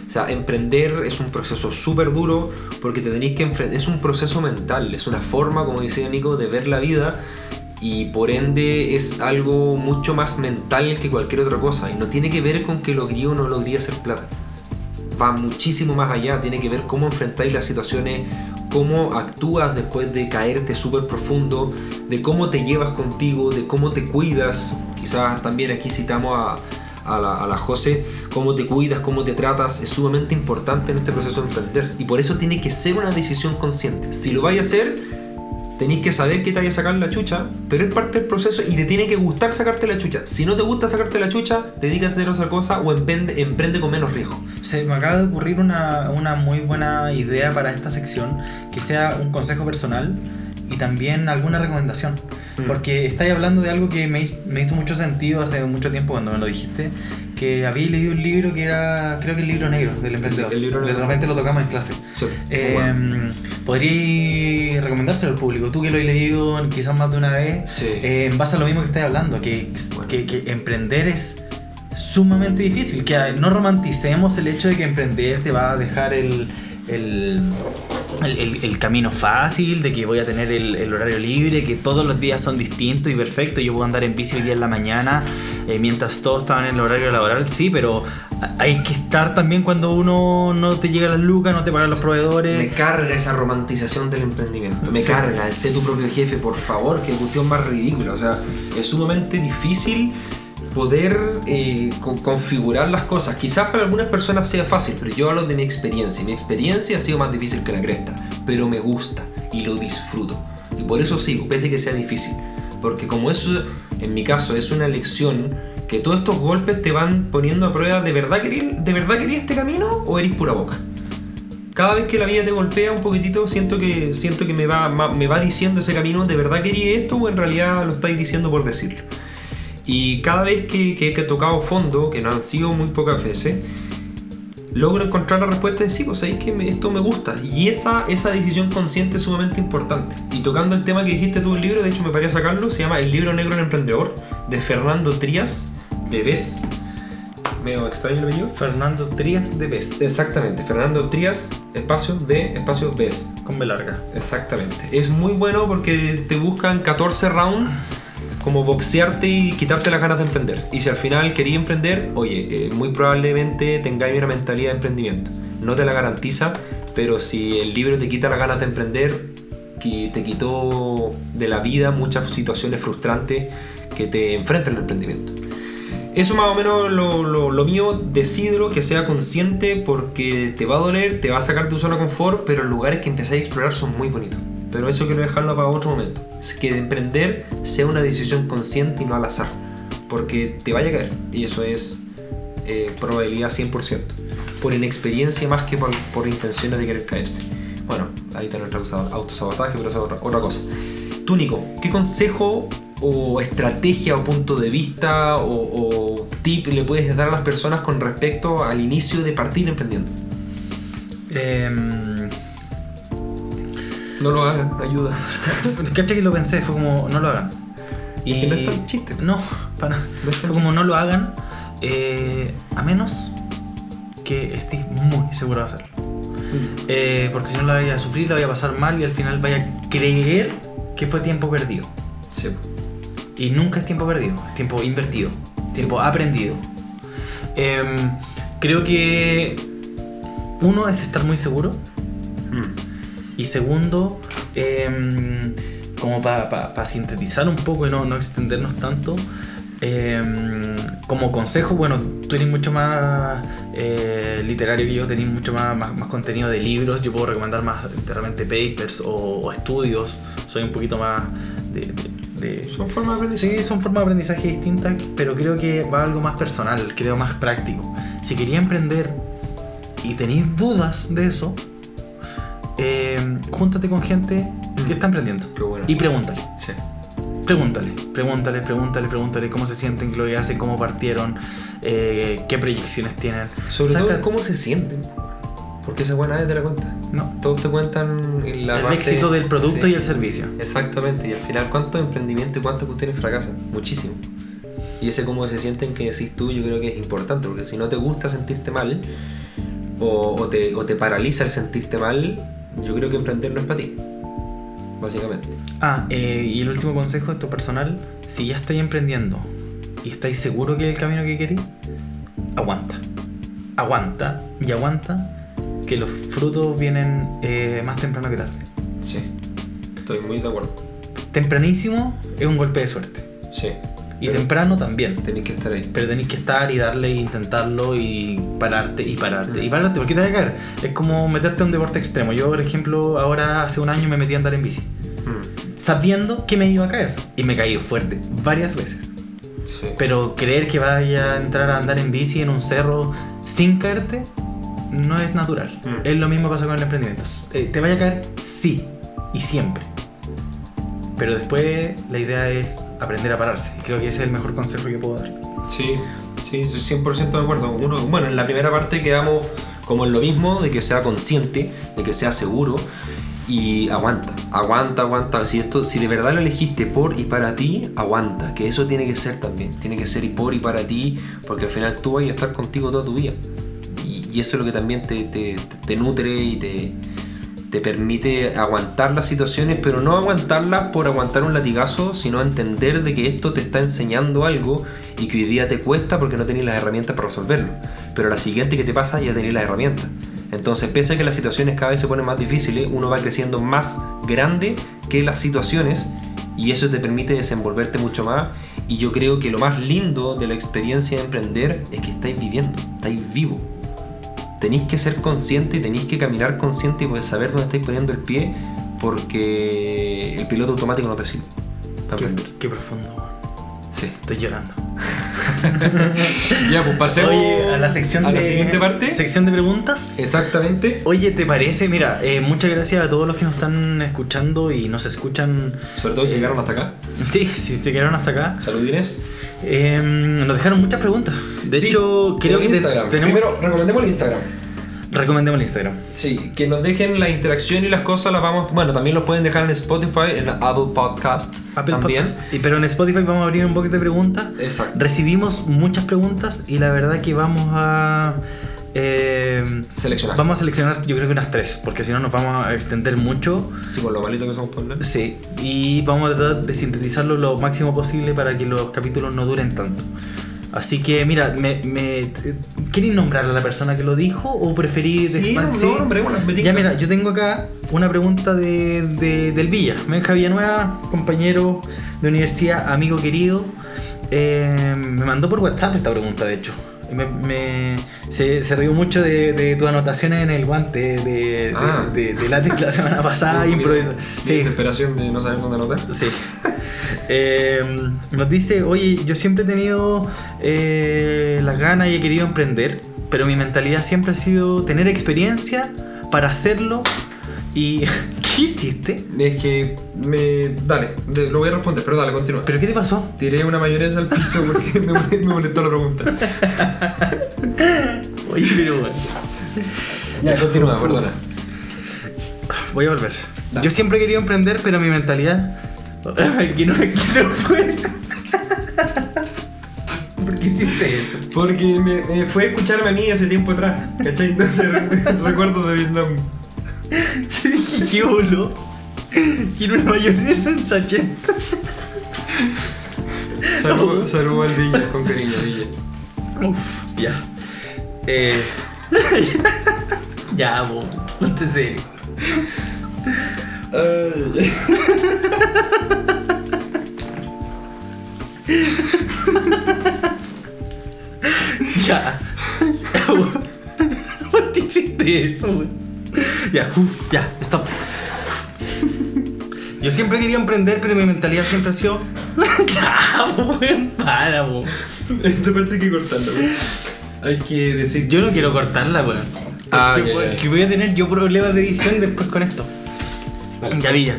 [SPEAKER 2] O sea, emprender es un proceso súper duro porque te tenéis que enfrentar. Es un proceso mental, es una forma, como decía Nico, de ver la vida y por ende es algo mucho más mental que cualquier otra cosa. Y no tiene que ver con que logría o no logría hacer plata va muchísimo más allá, tiene que ver cómo enfrentáis las situaciones, cómo actúas después de caerte súper profundo, de cómo te llevas contigo, de cómo te cuidas. Quizás también aquí citamos a, la, a la José, cómo te cuidas, cómo te tratas, es sumamente importante en este proceso de emprender. Y por eso tiene que ser una decisión consciente. Si lo vais a hacer, tenéis que saber que te vaya a sacar la chucha, pero es parte del proceso y te tiene que gustar sacarte la chucha. Si no te gusta sacarte la chucha, dedícate a otra cosa o emprende, emprende con menos riesgo.
[SPEAKER 1] Se me acaba de ocurrir una, una muy buena idea para esta sección, que sea un consejo personal y también alguna recomendación.
[SPEAKER 2] Mm.
[SPEAKER 1] Porque estáis hablando de algo que me, me hizo mucho sentido hace mucho tiempo cuando me lo dijiste, que había leído un libro que era, creo que el libro negro del emprendedor.
[SPEAKER 2] El libro
[SPEAKER 1] de
[SPEAKER 2] negro.
[SPEAKER 1] repente lo tocamos en clase.
[SPEAKER 2] Sí,
[SPEAKER 1] Eh,
[SPEAKER 2] bueno.
[SPEAKER 1] ¿Podrías recomendárselo al público? Tú que lo has leído quizás más de una vez,
[SPEAKER 2] Sí.
[SPEAKER 1] eh, en base a lo mismo que estás hablando, que,
[SPEAKER 2] Bueno.
[SPEAKER 1] que, que emprender es sumamente difícil, que no romanticemos el hecho de que emprender te va a dejar el, el, el- el- el camino fácil, de que voy a tener el, el horario libre, que todos los días son distintos y perfectos, yo puedo andar en bici el día en la mañana, eh, mientras todos estaban en el horario laboral, sí, pero hay que estar también cuando uno no te llega las lucas, no te pagan los proveedores.
[SPEAKER 2] Me carga esa romantización del emprendimiento. Me
[SPEAKER 1] Sí.
[SPEAKER 2] carga el ser tu propio jefe, por favor, qué cuestión más ridícula. O sea, es sumamente difícil poder eh, con- configurar las cosas. Quizás para algunas personas sea fácil, pero yo hablo de mi experiencia. Mi experiencia ha sido más difícil que la cresta, pero me gusta y lo disfruto. Y por eso sigo, pese a que sea difícil. Porque como eso, en mi caso, es una lección que todos estos golpes te van poniendo a prueba, ¿de verdad querías, de verdad querías este camino o eres pura boca? cada vez que la vida te golpea un poquitito, siento que, siento que me, va, me va diciendo ese camino, ¿de verdad quería esto o en realidad lo estáis diciendo por decirlo? Y cada vez que, que, que he tocado fondo, que no han sido muy pocas veces, logro encontrar la respuesta de sí, pues ahí que me- esto me gusta. Y esa, esa decisión consciente es sumamente importante. Y tocando el tema que dijiste tú del libro, de hecho me paré a sacarlo, se llama El libro negro del emprendedor, de Fernando Trías, de Bes. Medio extraño el apellido.
[SPEAKER 1] Fernando Trías de Bes.
[SPEAKER 2] Exactamente, Fernando Trías, espacio de espacio Bes.
[SPEAKER 1] Con B larga.
[SPEAKER 2] Exactamente. Es muy bueno porque te buscan 14 rounds como boxearte y quitarte las ganas de emprender. Y si al final querías emprender, oye, eh, muy probablemente tengáis una mentalidad de emprendimiento. No te la garantiza, pero si el libro te quita las ganas de emprender, que te quitó de la vida muchas situaciones frustrantes que te enfrentan al emprendimiento. Eso más o menos lo, lo, mío, decídelo que sea consciente porque te va a doler, te va a sacar de tu zona de confort, pero los lugares que empezáis a explorar son muy bonitos. Pero eso quiero dejarlo para otro momento. Es que emprender sea una decisión consciente y no al azar. Porque te vaya a caer. Y eso es eh, probabilidad 100%. Por inexperiencia más que por, por intenciones de querer caerse. Bueno, ahí está nuestro autosabotaje, pero eso es otra, cosa. Tú, Nico, ¿qué consejo o estrategia o punto de vista o, o tip le puedes dar a las personas con respecto al inicio de partir emprendiendo?
[SPEAKER 1] Em,
[SPEAKER 2] No lo hagan, ayuda.
[SPEAKER 1] ¿Cacha que lo pensé? Fue como, no lo hagan.
[SPEAKER 2] Es que no es para el chiste.
[SPEAKER 1] No, para nada.
[SPEAKER 2] No
[SPEAKER 1] Fue como, no lo hagan, eh, a menos que estés muy seguro de hacerlo. Eh, porque si no la vaya a sufrir, la vaya a pasar mal y al final vaya a creer que fue tiempo perdido.
[SPEAKER 2] Sí.
[SPEAKER 1] Y nunca es tiempo perdido, es tiempo invertido, tiempo aprendido. Em, creo que uno es estar muy seguro y segundo, em, como para sintetizar un poco y no, no extendernos tanto, em, como consejo, bueno, tú eres mucho más eh, literario que yo, tenés mucho más, más, más contenido de libros, yo puedo recomendar más de repente papers o, o estudios, soy un poquito más de- de- de,
[SPEAKER 2] Son formas de aprendizaje.
[SPEAKER 1] Sí, son formas de aprendizaje distintas, pero creo que va a algo más personal, creo más práctico. Si quería emprender y tenéis dudas de eso, eh, júntate con gente que está emprendiendo
[SPEAKER 2] Qué bueno.
[SPEAKER 1] y pregúntale.
[SPEAKER 2] Sí.
[SPEAKER 1] Pregúntale, pregúntale, pregúntale, pregúntale cómo se sienten, qué lo que hacen, cómo partieron, eh, qué proyecciones tienen.
[SPEAKER 2] Sobre
[SPEAKER 1] Saca-
[SPEAKER 2] todo, cómo se sienten. Porque esa buena nadie te la cuenta.
[SPEAKER 1] No,
[SPEAKER 2] Todos te cuentan la
[SPEAKER 1] el
[SPEAKER 2] parte-
[SPEAKER 1] éxito del producto
[SPEAKER 2] Sí.
[SPEAKER 1] y el servicio.
[SPEAKER 2] Exactamente, y al final, ¿cuántos emprendimientos y cuántas cuestiones fracasan? Muchísimo. Y ese cómo se sienten que decís tú, yo creo que es importante, porque si no te gusta sentirte mal, o, o te, o te paraliza el sentirte mal, yo creo que emprender no es para ti. Básicamente.
[SPEAKER 1] Ah, eh, y el último consejo, esto personal, si ya estáis emprendiendo y estáis seguros que es el camino que queréis, aguanta. Aguanta y aguanta que los frutos vienen eh, más temprano que tarde.
[SPEAKER 2] Sí. Estoy muy de acuerdo.
[SPEAKER 1] Tempranísimo es un golpe de suerte.
[SPEAKER 2] Sí.
[SPEAKER 1] Y
[SPEAKER 2] Pero
[SPEAKER 1] temprano también.
[SPEAKER 2] Tenéis que estar ahí.
[SPEAKER 1] Pero tenéis que estar y darle e intentarlo y pararte y pararte y pararte porque te va a caer. Es como meterte a un deporte extremo. Yo, por ejemplo, ahora hace un año me metí a andar en bici.
[SPEAKER 2] Mm.
[SPEAKER 1] Sabiendo que me iba a caer. Y me caí fuerte, varias veces.
[SPEAKER 2] Sí.
[SPEAKER 1] Pero creer que vaya a entrar a andar en bici en un cerro sin caerte no es natural.
[SPEAKER 2] Mm.
[SPEAKER 1] Es lo mismo pasa con el emprendimiento. Eh, ¿Te vaya a caer? Sí. Y siempre. Pero después la idea es aprender a pararse. Creo que ese es el mejor consejo que puedo dar.
[SPEAKER 2] Sí, sí, estoy 100% de acuerdo. Bueno, en la primera parte quedamos como en lo mismo, de que sea consciente, de que sea seguro y aguanta, aguanta, aguanta. Si, esto, si de verdad lo elegiste por y para ti, aguanta, que eso tiene que ser también. Tiene que ser y por y para ti, porque al final tú vas a estar contigo toda tu vida. Y, eso es lo que también te, te nutre y te, te permite aguantar las situaciones, pero no aguantarlas por aguantar un latigazo, sino entender de que esto te está enseñando algo y que hoy día te cuesta porque no tenés las herramientas para resolverlo. Pero la siguiente que te pasa ya tenés las herramientas. Entonces, pese a que las situaciones cada vez se ponen más difíciles, uno va creciendo más grande que las situaciones y eso te permite desenvolverte mucho más. Y yo creo que lo más lindo de la experiencia de emprender es que estáis viviendo, estáis vivo tenéis que ser consciente y tenéis que caminar consciente y poder saber dónde estáis poniendo el pie porque el piloto automático no te sirve.
[SPEAKER 1] Qué, qué profundo.
[SPEAKER 2] Sí.
[SPEAKER 1] Estoy llorando.
[SPEAKER 2] ya, pues pasemos
[SPEAKER 1] Oye, a la sección
[SPEAKER 2] a
[SPEAKER 1] de.
[SPEAKER 2] la siguiente parte.
[SPEAKER 1] Sección de preguntas.
[SPEAKER 2] Exactamente.
[SPEAKER 1] Oye, ¿te parece? Mira, eh, muchas gracias a todos los que nos están escuchando y nos escuchan.
[SPEAKER 2] Sobre todo si llegaron hasta acá.
[SPEAKER 1] Sí, si se quedaron hasta acá.
[SPEAKER 2] Saludines.
[SPEAKER 1] Eh, nos dejaron muchas preguntas. De
[SPEAKER 2] Sí,
[SPEAKER 1] hecho, creo que te-
[SPEAKER 2] Instagram.
[SPEAKER 1] tenemos.
[SPEAKER 2] Primero, recomendemos el Instagram.
[SPEAKER 1] Recomendemos el Instagram.
[SPEAKER 2] Sí, que nos dejen la interacción y las cosas las vamos. Bueno, también los pueden dejar en Spotify, en Apple Podcasts.
[SPEAKER 1] Apple
[SPEAKER 2] también.
[SPEAKER 1] Podcast. Y, pero en Spotify vamos a abrir un poquito de preguntas.
[SPEAKER 2] Exacto.
[SPEAKER 1] Recibimos muchas preguntas y la verdad que vamos a. eh,
[SPEAKER 2] Seleccionar.
[SPEAKER 1] vamos a seleccionar, yo creo que unas tres, porque si no nos vamos a extender mucho.
[SPEAKER 2] Sí, con lo malito que somos por.
[SPEAKER 1] Sí, y vamos a tratar de sintetizarlo lo máximo posible para que los capítulos no duren tanto. Así que, mira, me, me, ¿queréis nombrar a la persona que lo dijo o preferís
[SPEAKER 2] Sí, no, no, me tinca.
[SPEAKER 1] Ya, mira, yo tengo acá una pregunta de, de- del Villa. Benja Villanueva, compañero de universidad, amigo querido. eh, me mandó por WhatsApp esta pregunta, de hecho. Me, me- se, se rió mucho de, de tus anotaciones en el guante de,
[SPEAKER 2] Ah.
[SPEAKER 1] de- de látex la semana pasada.
[SPEAKER 2] Mi
[SPEAKER 1] Sí,
[SPEAKER 2] desesperación de no saber dónde anotar.
[SPEAKER 1] Sí. Eh, nos dice, oye, yo siempre he tenido eh, las ganas y he querido emprender, pero mi mentalidad siempre ha sido tener experiencia para hacerlo y... ¿Qué hiciste?
[SPEAKER 2] Es que me. Dale, lo voy a responder, pero dale, continúa.
[SPEAKER 1] ¿Pero qué te pasó?
[SPEAKER 2] Tiré una mayonesa al piso porque me, me molestó la pregunta.
[SPEAKER 1] Oye, pero bueno.
[SPEAKER 2] Ya, continúa, perdona.
[SPEAKER 1] Voy a volver.
[SPEAKER 2] Dale.
[SPEAKER 1] Yo siempre he querido emprender, pero mi mentalidad... Aquí no, aquí no fue. ¿Por qué hiciste eso?
[SPEAKER 2] Porque me, me fue a escucharme a mí hace tiempo atrás, ¿cachai? Entonces recuerdo de Vietnam.
[SPEAKER 1] Yo dije, qué boludo. Quiero una mayonesa en sachet.
[SPEAKER 2] Saludos saludo al Villa, con cariño, Villa.
[SPEAKER 1] Uf, ya. Eh. ya, bo. Ponte serio. Ya. ¿Por qué hiciste eso, güey? Ya, uf, ya, stop. Yo siempre quería emprender, pero mi mentalidad siempre ha sido. ya, weón, para, weón.
[SPEAKER 2] Esta parte hay que cortarla. Hay que decir.
[SPEAKER 1] Yo no quiero cortarla, weón.
[SPEAKER 2] Ah,
[SPEAKER 1] Porque, weón,
[SPEAKER 2] ya.
[SPEAKER 1] que voy a tener yo problemas de edición después con esto. Ya vi ya.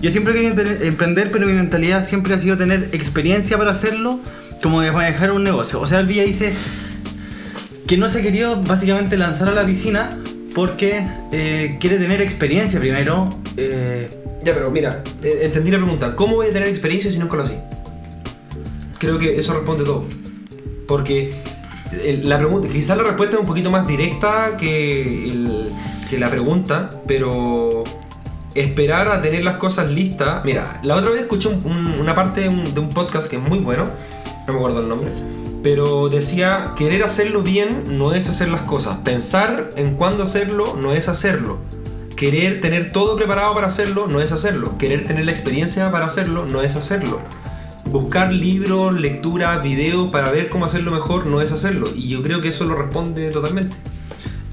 [SPEAKER 1] Yo siempre quería emprender, pero mi mentalidad siempre ha sido tener experiencia para hacerlo, como de manejar un negocio. O sea, el Villa dice que no se quería básicamente lanzar a la piscina porque eh, quiere tener experiencia primero. eh,
[SPEAKER 2] Ya, pero mira, eh, entendí la pregunta. ¿Cómo voy a tener experiencia si lo así? Creo que eso responde todo. Porque la pregunta, quizás la respuesta es un poquito más directa que, que la pregunta, pero esperar a tener las cosas listas. Mira, la otra vez escuché un- un- una parte de un, podcast que es muy bueno, no me acuerdo el nombre, pero decía, querer hacerlo bien no es hacer las cosas, pensar en cuándo hacerlo no es hacerlo. Querer tener todo preparado para hacerlo no es hacerlo. Querer tener la experiencia para hacerlo no es hacerlo. Buscar libros, lectura, videos para ver cómo hacerlo mejor no es hacerlo. Y yo creo que eso lo responde totalmente.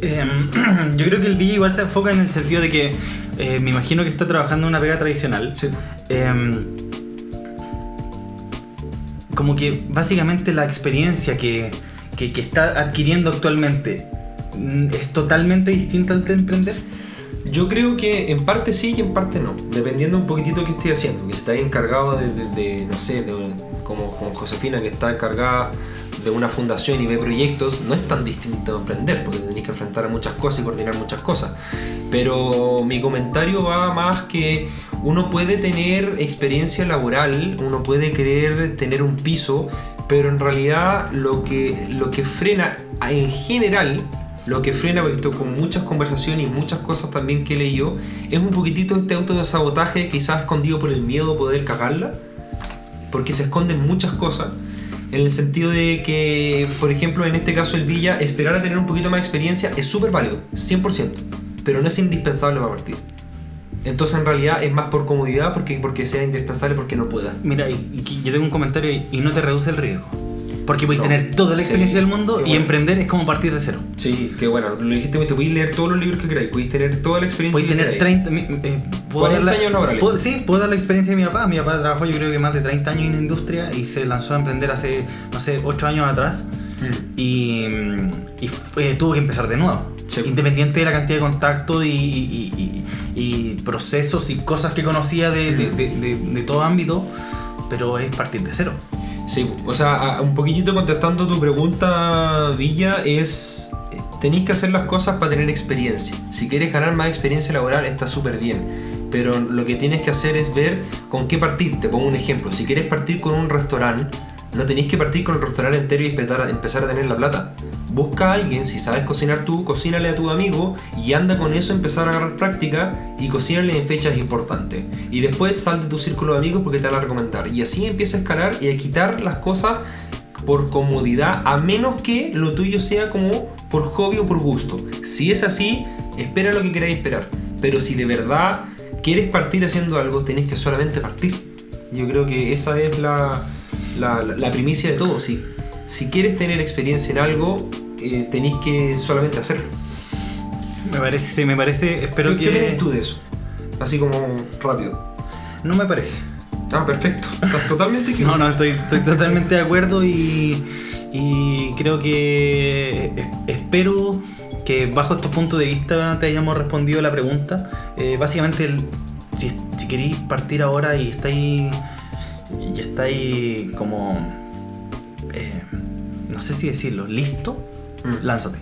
[SPEAKER 1] Em, yo creo que el Villa igual se enfoca en el sentido de que eh, me imagino que está trabajando en una pega tradicional.
[SPEAKER 2] Sí.
[SPEAKER 1] Em, como que básicamente la experiencia que, que- que está adquiriendo actualmente mm, es totalmente distinta al de emprender.
[SPEAKER 2] Yo creo que en parte sí y en parte no, dependiendo un poquitito qué estoy haciendo. Que si estáis encargado de, de- de, no sé, de como, como Josefina que está encargada de una fundación y ve proyectos, no es tan distinto a emprender, porque tenéis que enfrentar a muchas cosas y coordinar muchas cosas. Pero mi comentario va más que uno puede tener experiencia laboral, uno puede querer tener un piso, pero en realidad lo que, lo que frena en general lo que frena, porque esto con muchas conversaciones y muchas cosas también que he leído, es un poquitito este auto de sabotaje, quizás escondido por el miedo a poder cagarla, porque se esconden muchas cosas, en el sentido de que, por ejemplo, en este caso el Villa, esperar a tener un poquito más de experiencia es súper válido, 100%, pero no es indispensable para partir. Entonces en realidad es más por comodidad porque, porque sea indispensable porque no pueda.
[SPEAKER 1] Mira, yo tengo un comentario y no te reduce el riesgo. Porque puedes
[SPEAKER 2] No.
[SPEAKER 1] tener toda la
[SPEAKER 2] Sí,
[SPEAKER 1] experiencia del mundo y
[SPEAKER 2] bueno.
[SPEAKER 1] emprender es como partir de cero.
[SPEAKER 2] Sí, que bueno, lo dijiste, te podéis leer todos los libros que queráis, podéis tener toda la experiencia que
[SPEAKER 1] tener
[SPEAKER 2] queráis.
[SPEAKER 1] 30. mi- eh, puedo
[SPEAKER 2] 40
[SPEAKER 1] dar la-
[SPEAKER 2] años laborales.
[SPEAKER 1] puedo- sí, puedo dar la experiencia de mi papá. Mi papá trabajó, yo creo que más de 30 años en la industria y se lanzó a emprender hace, no sé, 8 años atrás.
[SPEAKER 2] Mm.
[SPEAKER 1] Y, y fue- tuvo que empezar de nuevo.
[SPEAKER 2] Sí.
[SPEAKER 1] Independiente de la cantidad de contactos y, y- y- procesos y cosas que conocía de-
[SPEAKER 2] Mm.
[SPEAKER 1] de- de- de todo ámbito, pero es partir de cero.
[SPEAKER 2] Sí, o sea, un poquitito contestando tu pregunta, Villa, es. Tenéis que hacer las cosas para tener experiencia. Si quieres ganar más experiencia laboral, está súper bien. Pero lo que tienes que hacer es ver con qué partir. Te pongo un ejemplo. Si quieres partir con un restaurante, no tenéis que partir con el restaurante entero y empezar a, tener la plata. Busca a alguien, si sabes cocinar tú, cocínale a tu amigo y anda con eso empezar a agarrar práctica y cocínale en fechas importantes. Y después sal de tu círculo de amigos porque te van a recomendar. Y así empieza a escalar y a quitar las cosas por comodidad, a menos que lo tuyo sea como por hobby o por gusto. Si es así, espera lo que queráis esperar. Pero si de verdad quieres partir haciendo algo, tenés que solamente partir. Yo creo que esa es la, la, la- la primicia de todo. Si, si quieres tener experiencia en algo, eh, tenéis que solamente hacerlo.
[SPEAKER 1] Me parece, me parece, espero
[SPEAKER 2] ¿Qué,
[SPEAKER 1] que...
[SPEAKER 2] qué tú de eso? Así como rápido.
[SPEAKER 1] No me parece.
[SPEAKER 2] Ah, perfecto. Estás totalmente
[SPEAKER 1] No,
[SPEAKER 2] equivocado.
[SPEAKER 1] no, estoy, estoy totalmente de acuerdo y, y creo que eh, espero que bajo estos puntos de vista te hayamos respondido la pregunta. Eh, básicamente, el- si, si queréis partir ahora y estáis, y estáis como, eh, no sé si decirlo, listo,
[SPEAKER 2] Mm.
[SPEAKER 1] lánzate.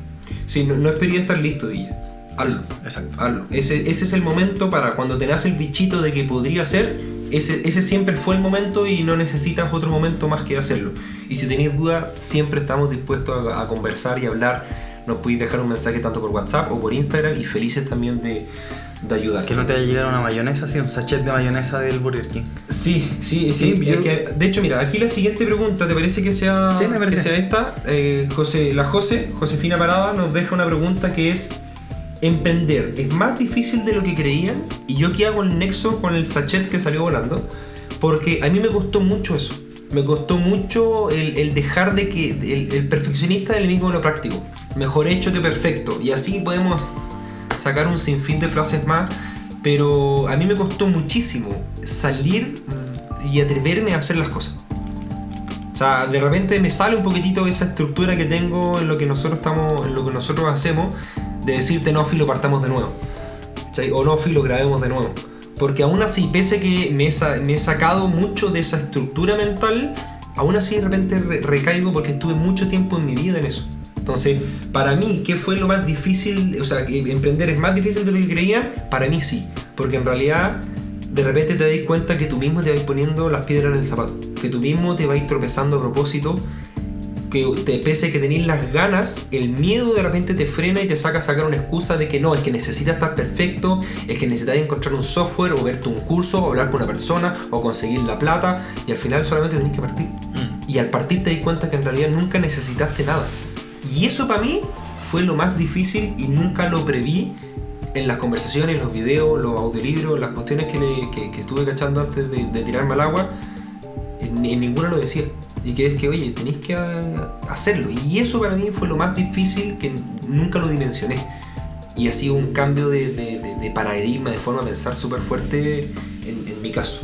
[SPEAKER 2] Sí, no, no espería estar listo, Villa. Hazlo.
[SPEAKER 1] Exacto.
[SPEAKER 2] Hazlo. Ese, ese es el momento para cuando te nace el bichito de que podría ser. Ese, ese siempre fue el momento y no necesitas otro momento más que hacerlo. Y si tenéis dudas, siempre estamos dispuestos a, a conversar y hablar. Nos podéis dejar un mensaje tanto por WhatsApp o por Instagram y felices también de, de ayudar.
[SPEAKER 1] Que no te haya llegado una mayonesa, sí, un sachet de mayonesa del Burger King.
[SPEAKER 2] Sí, sí, sí.
[SPEAKER 1] Sí,
[SPEAKER 2] es
[SPEAKER 1] yo-
[SPEAKER 2] que, de hecho, mira, aquí la siguiente pregunta, ¿te parece que sea,
[SPEAKER 1] Sí, me parece.
[SPEAKER 2] que sea esta? Eh, José, la José, Josefina Parada, nos deja una pregunta que es: ¿Emprender es más difícil de lo que creían? Y yo aquí hago el nexo con el sachet que salió volando, porque a mí me costó mucho eso. Me costó mucho el, el dejar de que el, el perfeccionista es el mismo lo práctico. Mejor hecho que perfecto. Y así podemos sacar un sinfín de frases más. Pero a mí me costó muchísimo salir y atreverme a hacer las cosas. O sea, de repente me sale un poquitito esa estructura que tengo en lo que nosotros estamos, en lo que nosotros hacemos, de decirte no, filo, partamos de nuevo. ¿Cachai? O no, filo, grabemos de nuevo. Porque aún así, pese que me he, me he sacado mucho de esa estructura mental, aún así de repente re- recaigo porque estuve mucho tiempo en mi vida en eso. Entonces, para mí, ¿qué fue lo más difícil? O sea, que emprender es más difícil de lo que creían, para mí sí. Porque en realidad, de repente te das cuenta que tú mismo te vas poniendo las piedras en el zapato. Que tú mismo te vas tropezando a propósito. Que te, pese a que tenéis las ganas, el miedo de repente te frena y te saca a sacar una excusa de que no, es que necesitas estar perfecto, es que necesitas encontrar un software o verte un curso o hablar con una persona o conseguir la plata y al final solamente tenés que partir.
[SPEAKER 1] Mm.
[SPEAKER 2] Y al partir te das cuenta que en realidad nunca necesitaste nada. Y eso para mí fue lo más difícil y nunca lo preví en las conversaciones, los videos, los audiolibros, las cuestiones que, que- estuve cachando antes de, de tirarme al agua. En, en ninguna lo decía. Y que es que, oye, tenéis que hacerlo. Y eso para mí fue lo más difícil que nunca lo dimensioné. Y ha sido un cambio de, de- de- de paradigma, de forma de pensar súper fuerte en, en mi caso.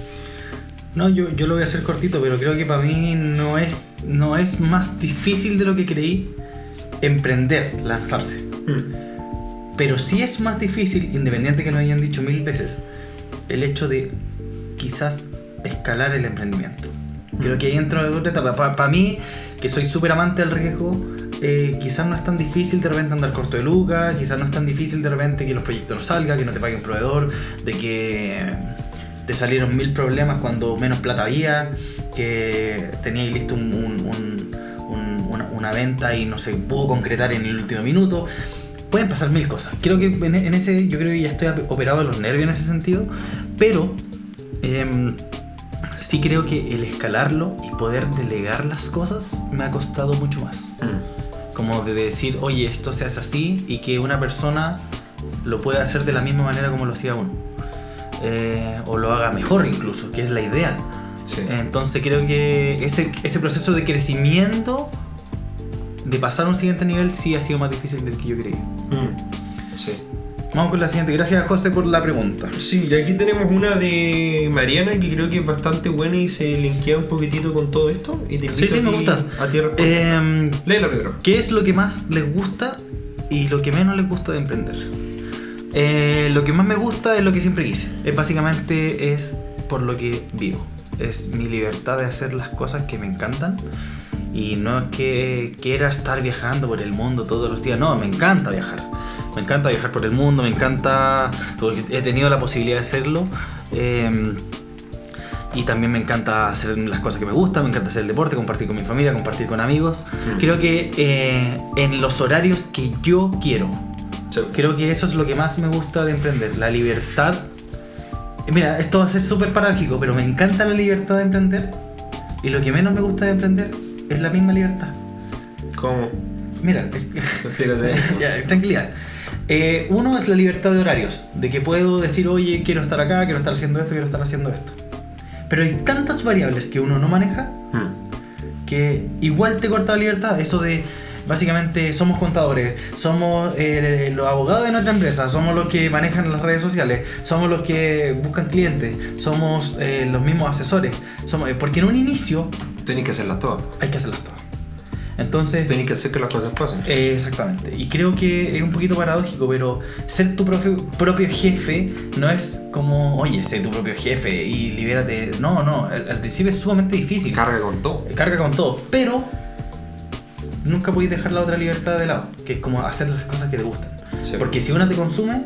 [SPEAKER 1] No, yo, yo lo voy a hacer cortito, pero creo que para mí no es, no es más difícil de lo que creí emprender, lanzarse. Pero sí es más difícil, independiente que lo hayan dicho mil veces, el hecho de quizás escalar el emprendimiento. Creo que ahí entra otra etapa. Para mí, que soy súper amante del riesgo, eh, quizás no es tan difícil de repente andar corto de lucas, quizás no es tan difícil de repente que los proyectos no salgan, que no te pague un proveedor, de que te salieron mil problemas cuando menos plata había, que teníais listo un- un- un- un- una, venta y no se pudo concretar en el último minuto. Pueden pasar mil cosas. Creo que en, en ese, yo creo que ya estoy operado de los nervios en ese sentido, pero em, sí creo que el escalarlo y poder delegar las cosas me ha costado mucho más. Como de decir, oye, esto se hace así y que una persona lo pueda hacer de la misma manera como lo hacía uno. Eh, o lo haga mejor incluso, que es la idea.
[SPEAKER 2] Sí.
[SPEAKER 1] Entonces creo que ese, ese proceso de crecimiento, de pasar a un siguiente nivel, sí ha sido más difícil del que yo creía.
[SPEAKER 2] Mm. Sí.
[SPEAKER 1] Vamos con la siguiente. Gracias José por la pregunta.
[SPEAKER 2] Sí, y aquí tenemos una de Mariana que creo que es bastante buena y se linkea un poquitito con todo esto. Y te
[SPEAKER 1] Sí, sí, me gusta.
[SPEAKER 2] A ti.
[SPEAKER 1] Em,
[SPEAKER 2] Léela primero.
[SPEAKER 1] ¿Qué es lo que más les gusta y lo que menos les gusta de emprender? Eh, lo que más me gusta es lo que siempre quise. Es básicamente es por lo que vivo. Es mi libertad de hacer las cosas que me encantan. Y no es que quiera estar viajando por el mundo todos los días. No, me encanta viajar. Me encanta viajar por el mundo, me encanta... Porque he tenido la posibilidad de hacerlo. Em, y también me encanta hacer las cosas que me gustan, me encanta hacer el deporte, compartir con mi familia, compartir con amigos.
[SPEAKER 2] Mm.
[SPEAKER 1] Creo que eh, en los horarios que yo quiero.
[SPEAKER 2] Sí.
[SPEAKER 1] Creo que eso es lo que más me gusta de emprender, la libertad. Eh, Mira, esto va a ser súper paradójico, pero me encanta la libertad de emprender. Y lo que menos me gusta de emprender es la misma libertad.
[SPEAKER 2] ¿Cómo?
[SPEAKER 1] Mira, ya, tranquilidad. Eh, uno es la libertad de horarios, de que puedo decir, oye, quiero estar acá, quiero estar haciendo esto, quiero estar haciendo esto. Pero hay tantas variables que uno no maneja
[SPEAKER 2] Mm.
[SPEAKER 1] que igual te corta la libertad. Eso de, básicamente, somos contadores, somos eh, los abogados de nuestra empresa, somos los que manejan las redes sociales, somos los que buscan clientes, somos eh, los mismos asesores. Somos, porque en un inicio
[SPEAKER 2] Tenéis que hacerlas todas.
[SPEAKER 1] hay que hacerlas todas. Entonces,
[SPEAKER 2] Tenéis que hacer que las cosas pasen.
[SPEAKER 1] eh, exactamente. Y creo que es un poquito paradójico, pero ser tu propio, propio jefe no es como, oye, sé tu propio jefe y libérate. No, no, al, al principio es sumamente difícil.
[SPEAKER 2] Carga con todo.
[SPEAKER 1] Carga con todo, pero nunca podéis dejar la otra libertad de lado, que es como hacer las cosas que te gustan.
[SPEAKER 2] Sí.
[SPEAKER 1] Porque si una te consume,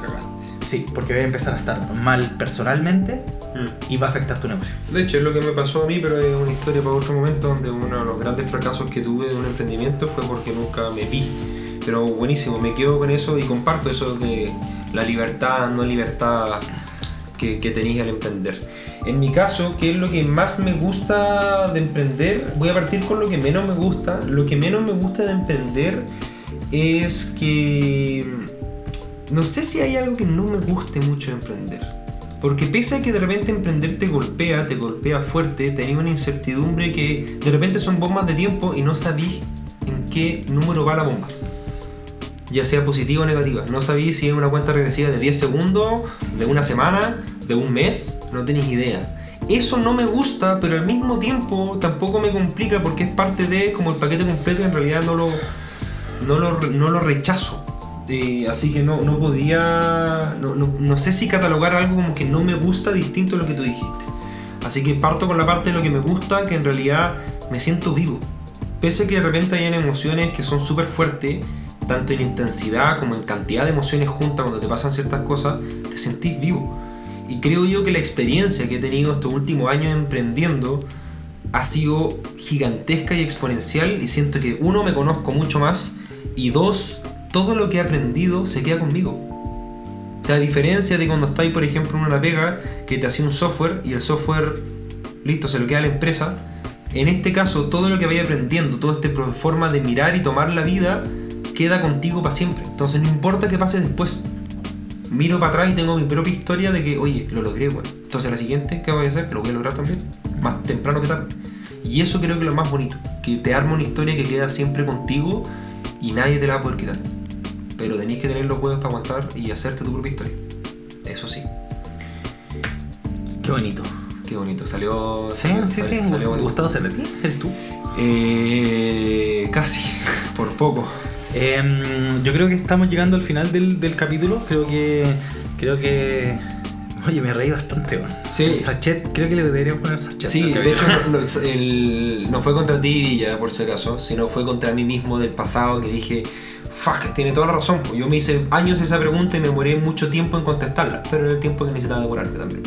[SPEAKER 2] Cagaste.
[SPEAKER 1] sí, porque vas a empezar a estar mal personalmente
[SPEAKER 2] Mm.
[SPEAKER 1] y va a afectar tu negocio.
[SPEAKER 2] De hecho, es lo que me pasó a mí, pero es una historia para otro momento donde uno de los grandes fracasos que tuve de un emprendimiento fue porque nunca me vi. Pero buenísimo, me quedo con eso y comparto eso de la libertad, no libertad que, que tenéis al emprender. En mi caso, ¿qué es lo que más me gusta de emprender? Voy a partir con lo que menos me gusta. Lo que menos me gusta de emprender es que... No sé si hay algo que no me guste mucho de emprender. Porque pese a que de repente emprender te golpea, te golpea fuerte, tenés una incertidumbre que de repente son bombas de tiempo y no sabís en qué número va la bomba. Ya sea positiva o negativa. No sabéis si es una cuenta regresiva de 10 segundos, de una semana, de un mes, no tenéis idea. Eso no me gusta, pero al mismo tiempo tampoco me complica porque es parte de como el paquete completo y en realidad no lo, no lo, no lo rechazo. Eh, así que no, no podía. No, no- no sé si catalogar algo como que no me gusta distinto a lo que tú dijiste. Así que parto con la parte de lo que me gusta, que en realidad me siento vivo. Pese a que de repente hayan emociones que son súper fuertes, tanto en intensidad como en cantidad de emociones juntas cuando te pasan ciertas cosas, te sentís vivo. Y creo yo que la experiencia que he tenido estos últimos años emprendiendo ha sido gigantesca y exponencial y siento que uno me conozco mucho más y dos, todo lo que he aprendido se queda conmigo. O sea, a diferencia de cuando estáis, por ejemplo, en una pega que te hacía un software y el software, listo, se lo queda a la empresa. En este caso, todo lo que vaya aprendiendo, toda esta forma de mirar y tomar la vida, queda contigo para siempre. Entonces, no importa qué pase después. Miro para atrás y tengo mi propia historia de que, oye, lo logré, bueno. Entonces, la siguiente, ¿qué voy a hacer? Lo voy a lograr también. Más temprano que tarde. Y eso creo que es lo más bonito. Que te arma una historia que queda siempre contigo y nadie te la va a poder quitar. Pero tenéis que tener los huevos para aguantar y hacerte tu propia historia. Eso sí.
[SPEAKER 1] Qué bonito.
[SPEAKER 2] Qué bonito. Salió.
[SPEAKER 1] Sí,
[SPEAKER 2] salió-
[SPEAKER 1] sí, sí.
[SPEAKER 2] salió- bonito.
[SPEAKER 1] Gustavo Cerati, eres tú.
[SPEAKER 2] Eh, casi. Por poco.
[SPEAKER 1] Em, yo creo que estamos llegando al final del, del capítulo. Creo que. Creo que. Oye, me reí bastante, weón.
[SPEAKER 2] Sí.
[SPEAKER 1] El Sachet, creo que le deberíamos poner sachet.
[SPEAKER 2] Sí, de hecho, no, el- no fue contra ti, Villa, por si acaso, sino fue contra mí mismo del pasado que dije, fuck, tiene toda la razón. pues, Yo me hice años esa pregunta y me demoré mucho tiempo en contestarla, pero era el tiempo que necesitaba demorarme también.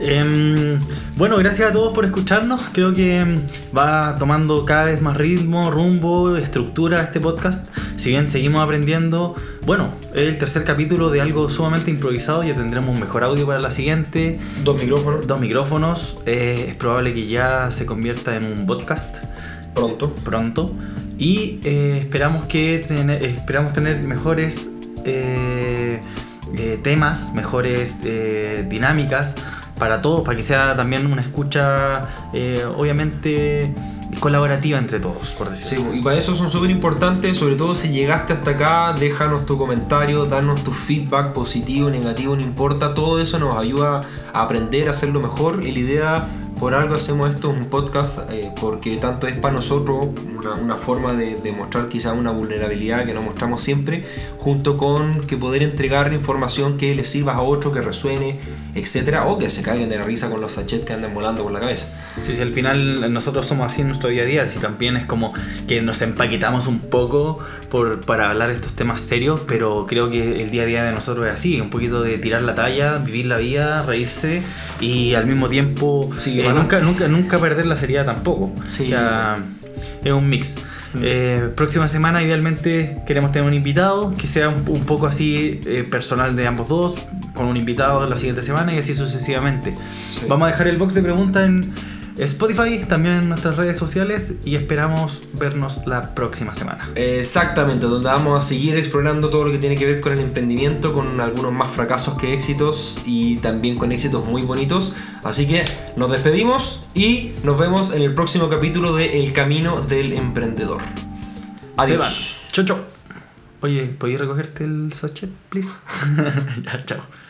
[SPEAKER 1] Em, bueno, gracias a todos por escucharnos. Creo que em, va tomando cada vez más ritmo, rumbo, estructura este podcast. Si bien seguimos aprendiendo, bueno, es el tercer capítulo de algo sumamente improvisado. Ya tendremos un mejor audio para la siguiente.
[SPEAKER 2] Dos micrófonos,
[SPEAKER 1] Dos micrófonos. eh, es probable que ya se convierta en un podcast
[SPEAKER 2] pronto.
[SPEAKER 1] pronto. Y eh, esperamos, que tener- esperamos tener mejores eh, eh, temas, mejores dinámicas para todos, para que sea también una escucha, obviamente, colaborativa entre todos, por decirlo
[SPEAKER 2] Sí, y para eso son súper importantes, sobre todo si llegaste hasta acá, déjanos tu comentario, danos tu feedback positivo, negativo, no importa, todo eso nos ayuda a aprender a hacerlo mejor. Y la idea por algo hacemos esto, un podcast, eh, porque tanto es para nosotros una, una forma de, de mostrar quizá una vulnerabilidad que no mostramos siempre, junto con que poder entregar información que le sirva a otro, que resuene, etcétera, o que se caigan de la risa con los sachets que andan volando por la cabeza.
[SPEAKER 1] Sí, sí, al final nosotros somos así en nuestro día a día, y también es como que nos empaquetamos un poco por, para hablar estos temas serios, pero creo que el día a día de nosotros es así, un poquito de tirar la talla, vivir la vida, reírse y al mismo tiempo
[SPEAKER 2] Sí,
[SPEAKER 1] eh, nunca, nunca, nunca perder la seriedad tampoco.
[SPEAKER 2] Sí.
[SPEAKER 1] Ya, es un mix. Eh, próxima semana idealmente queremos tener un invitado que sea un, un poco así eh, personal de ambos dos, con un invitado la siguiente semana y así sucesivamente.
[SPEAKER 2] Sí.
[SPEAKER 1] Vamos a dejar el box de preguntas en Spotify, también en nuestras redes sociales y esperamos vernos la próxima semana.
[SPEAKER 2] Exactamente, donde vamos a seguir explorando todo lo que tiene que ver con el emprendimiento, con algunos más fracasos que éxitos y también con éxitos muy bonitos. Así que nos despedimos y nos vemos en el próximo capítulo de El Camino del Emprendedor. Adiós.
[SPEAKER 1] Chau, chau. Oye, ¿podéis recogerte el sachet, please? ya, chao.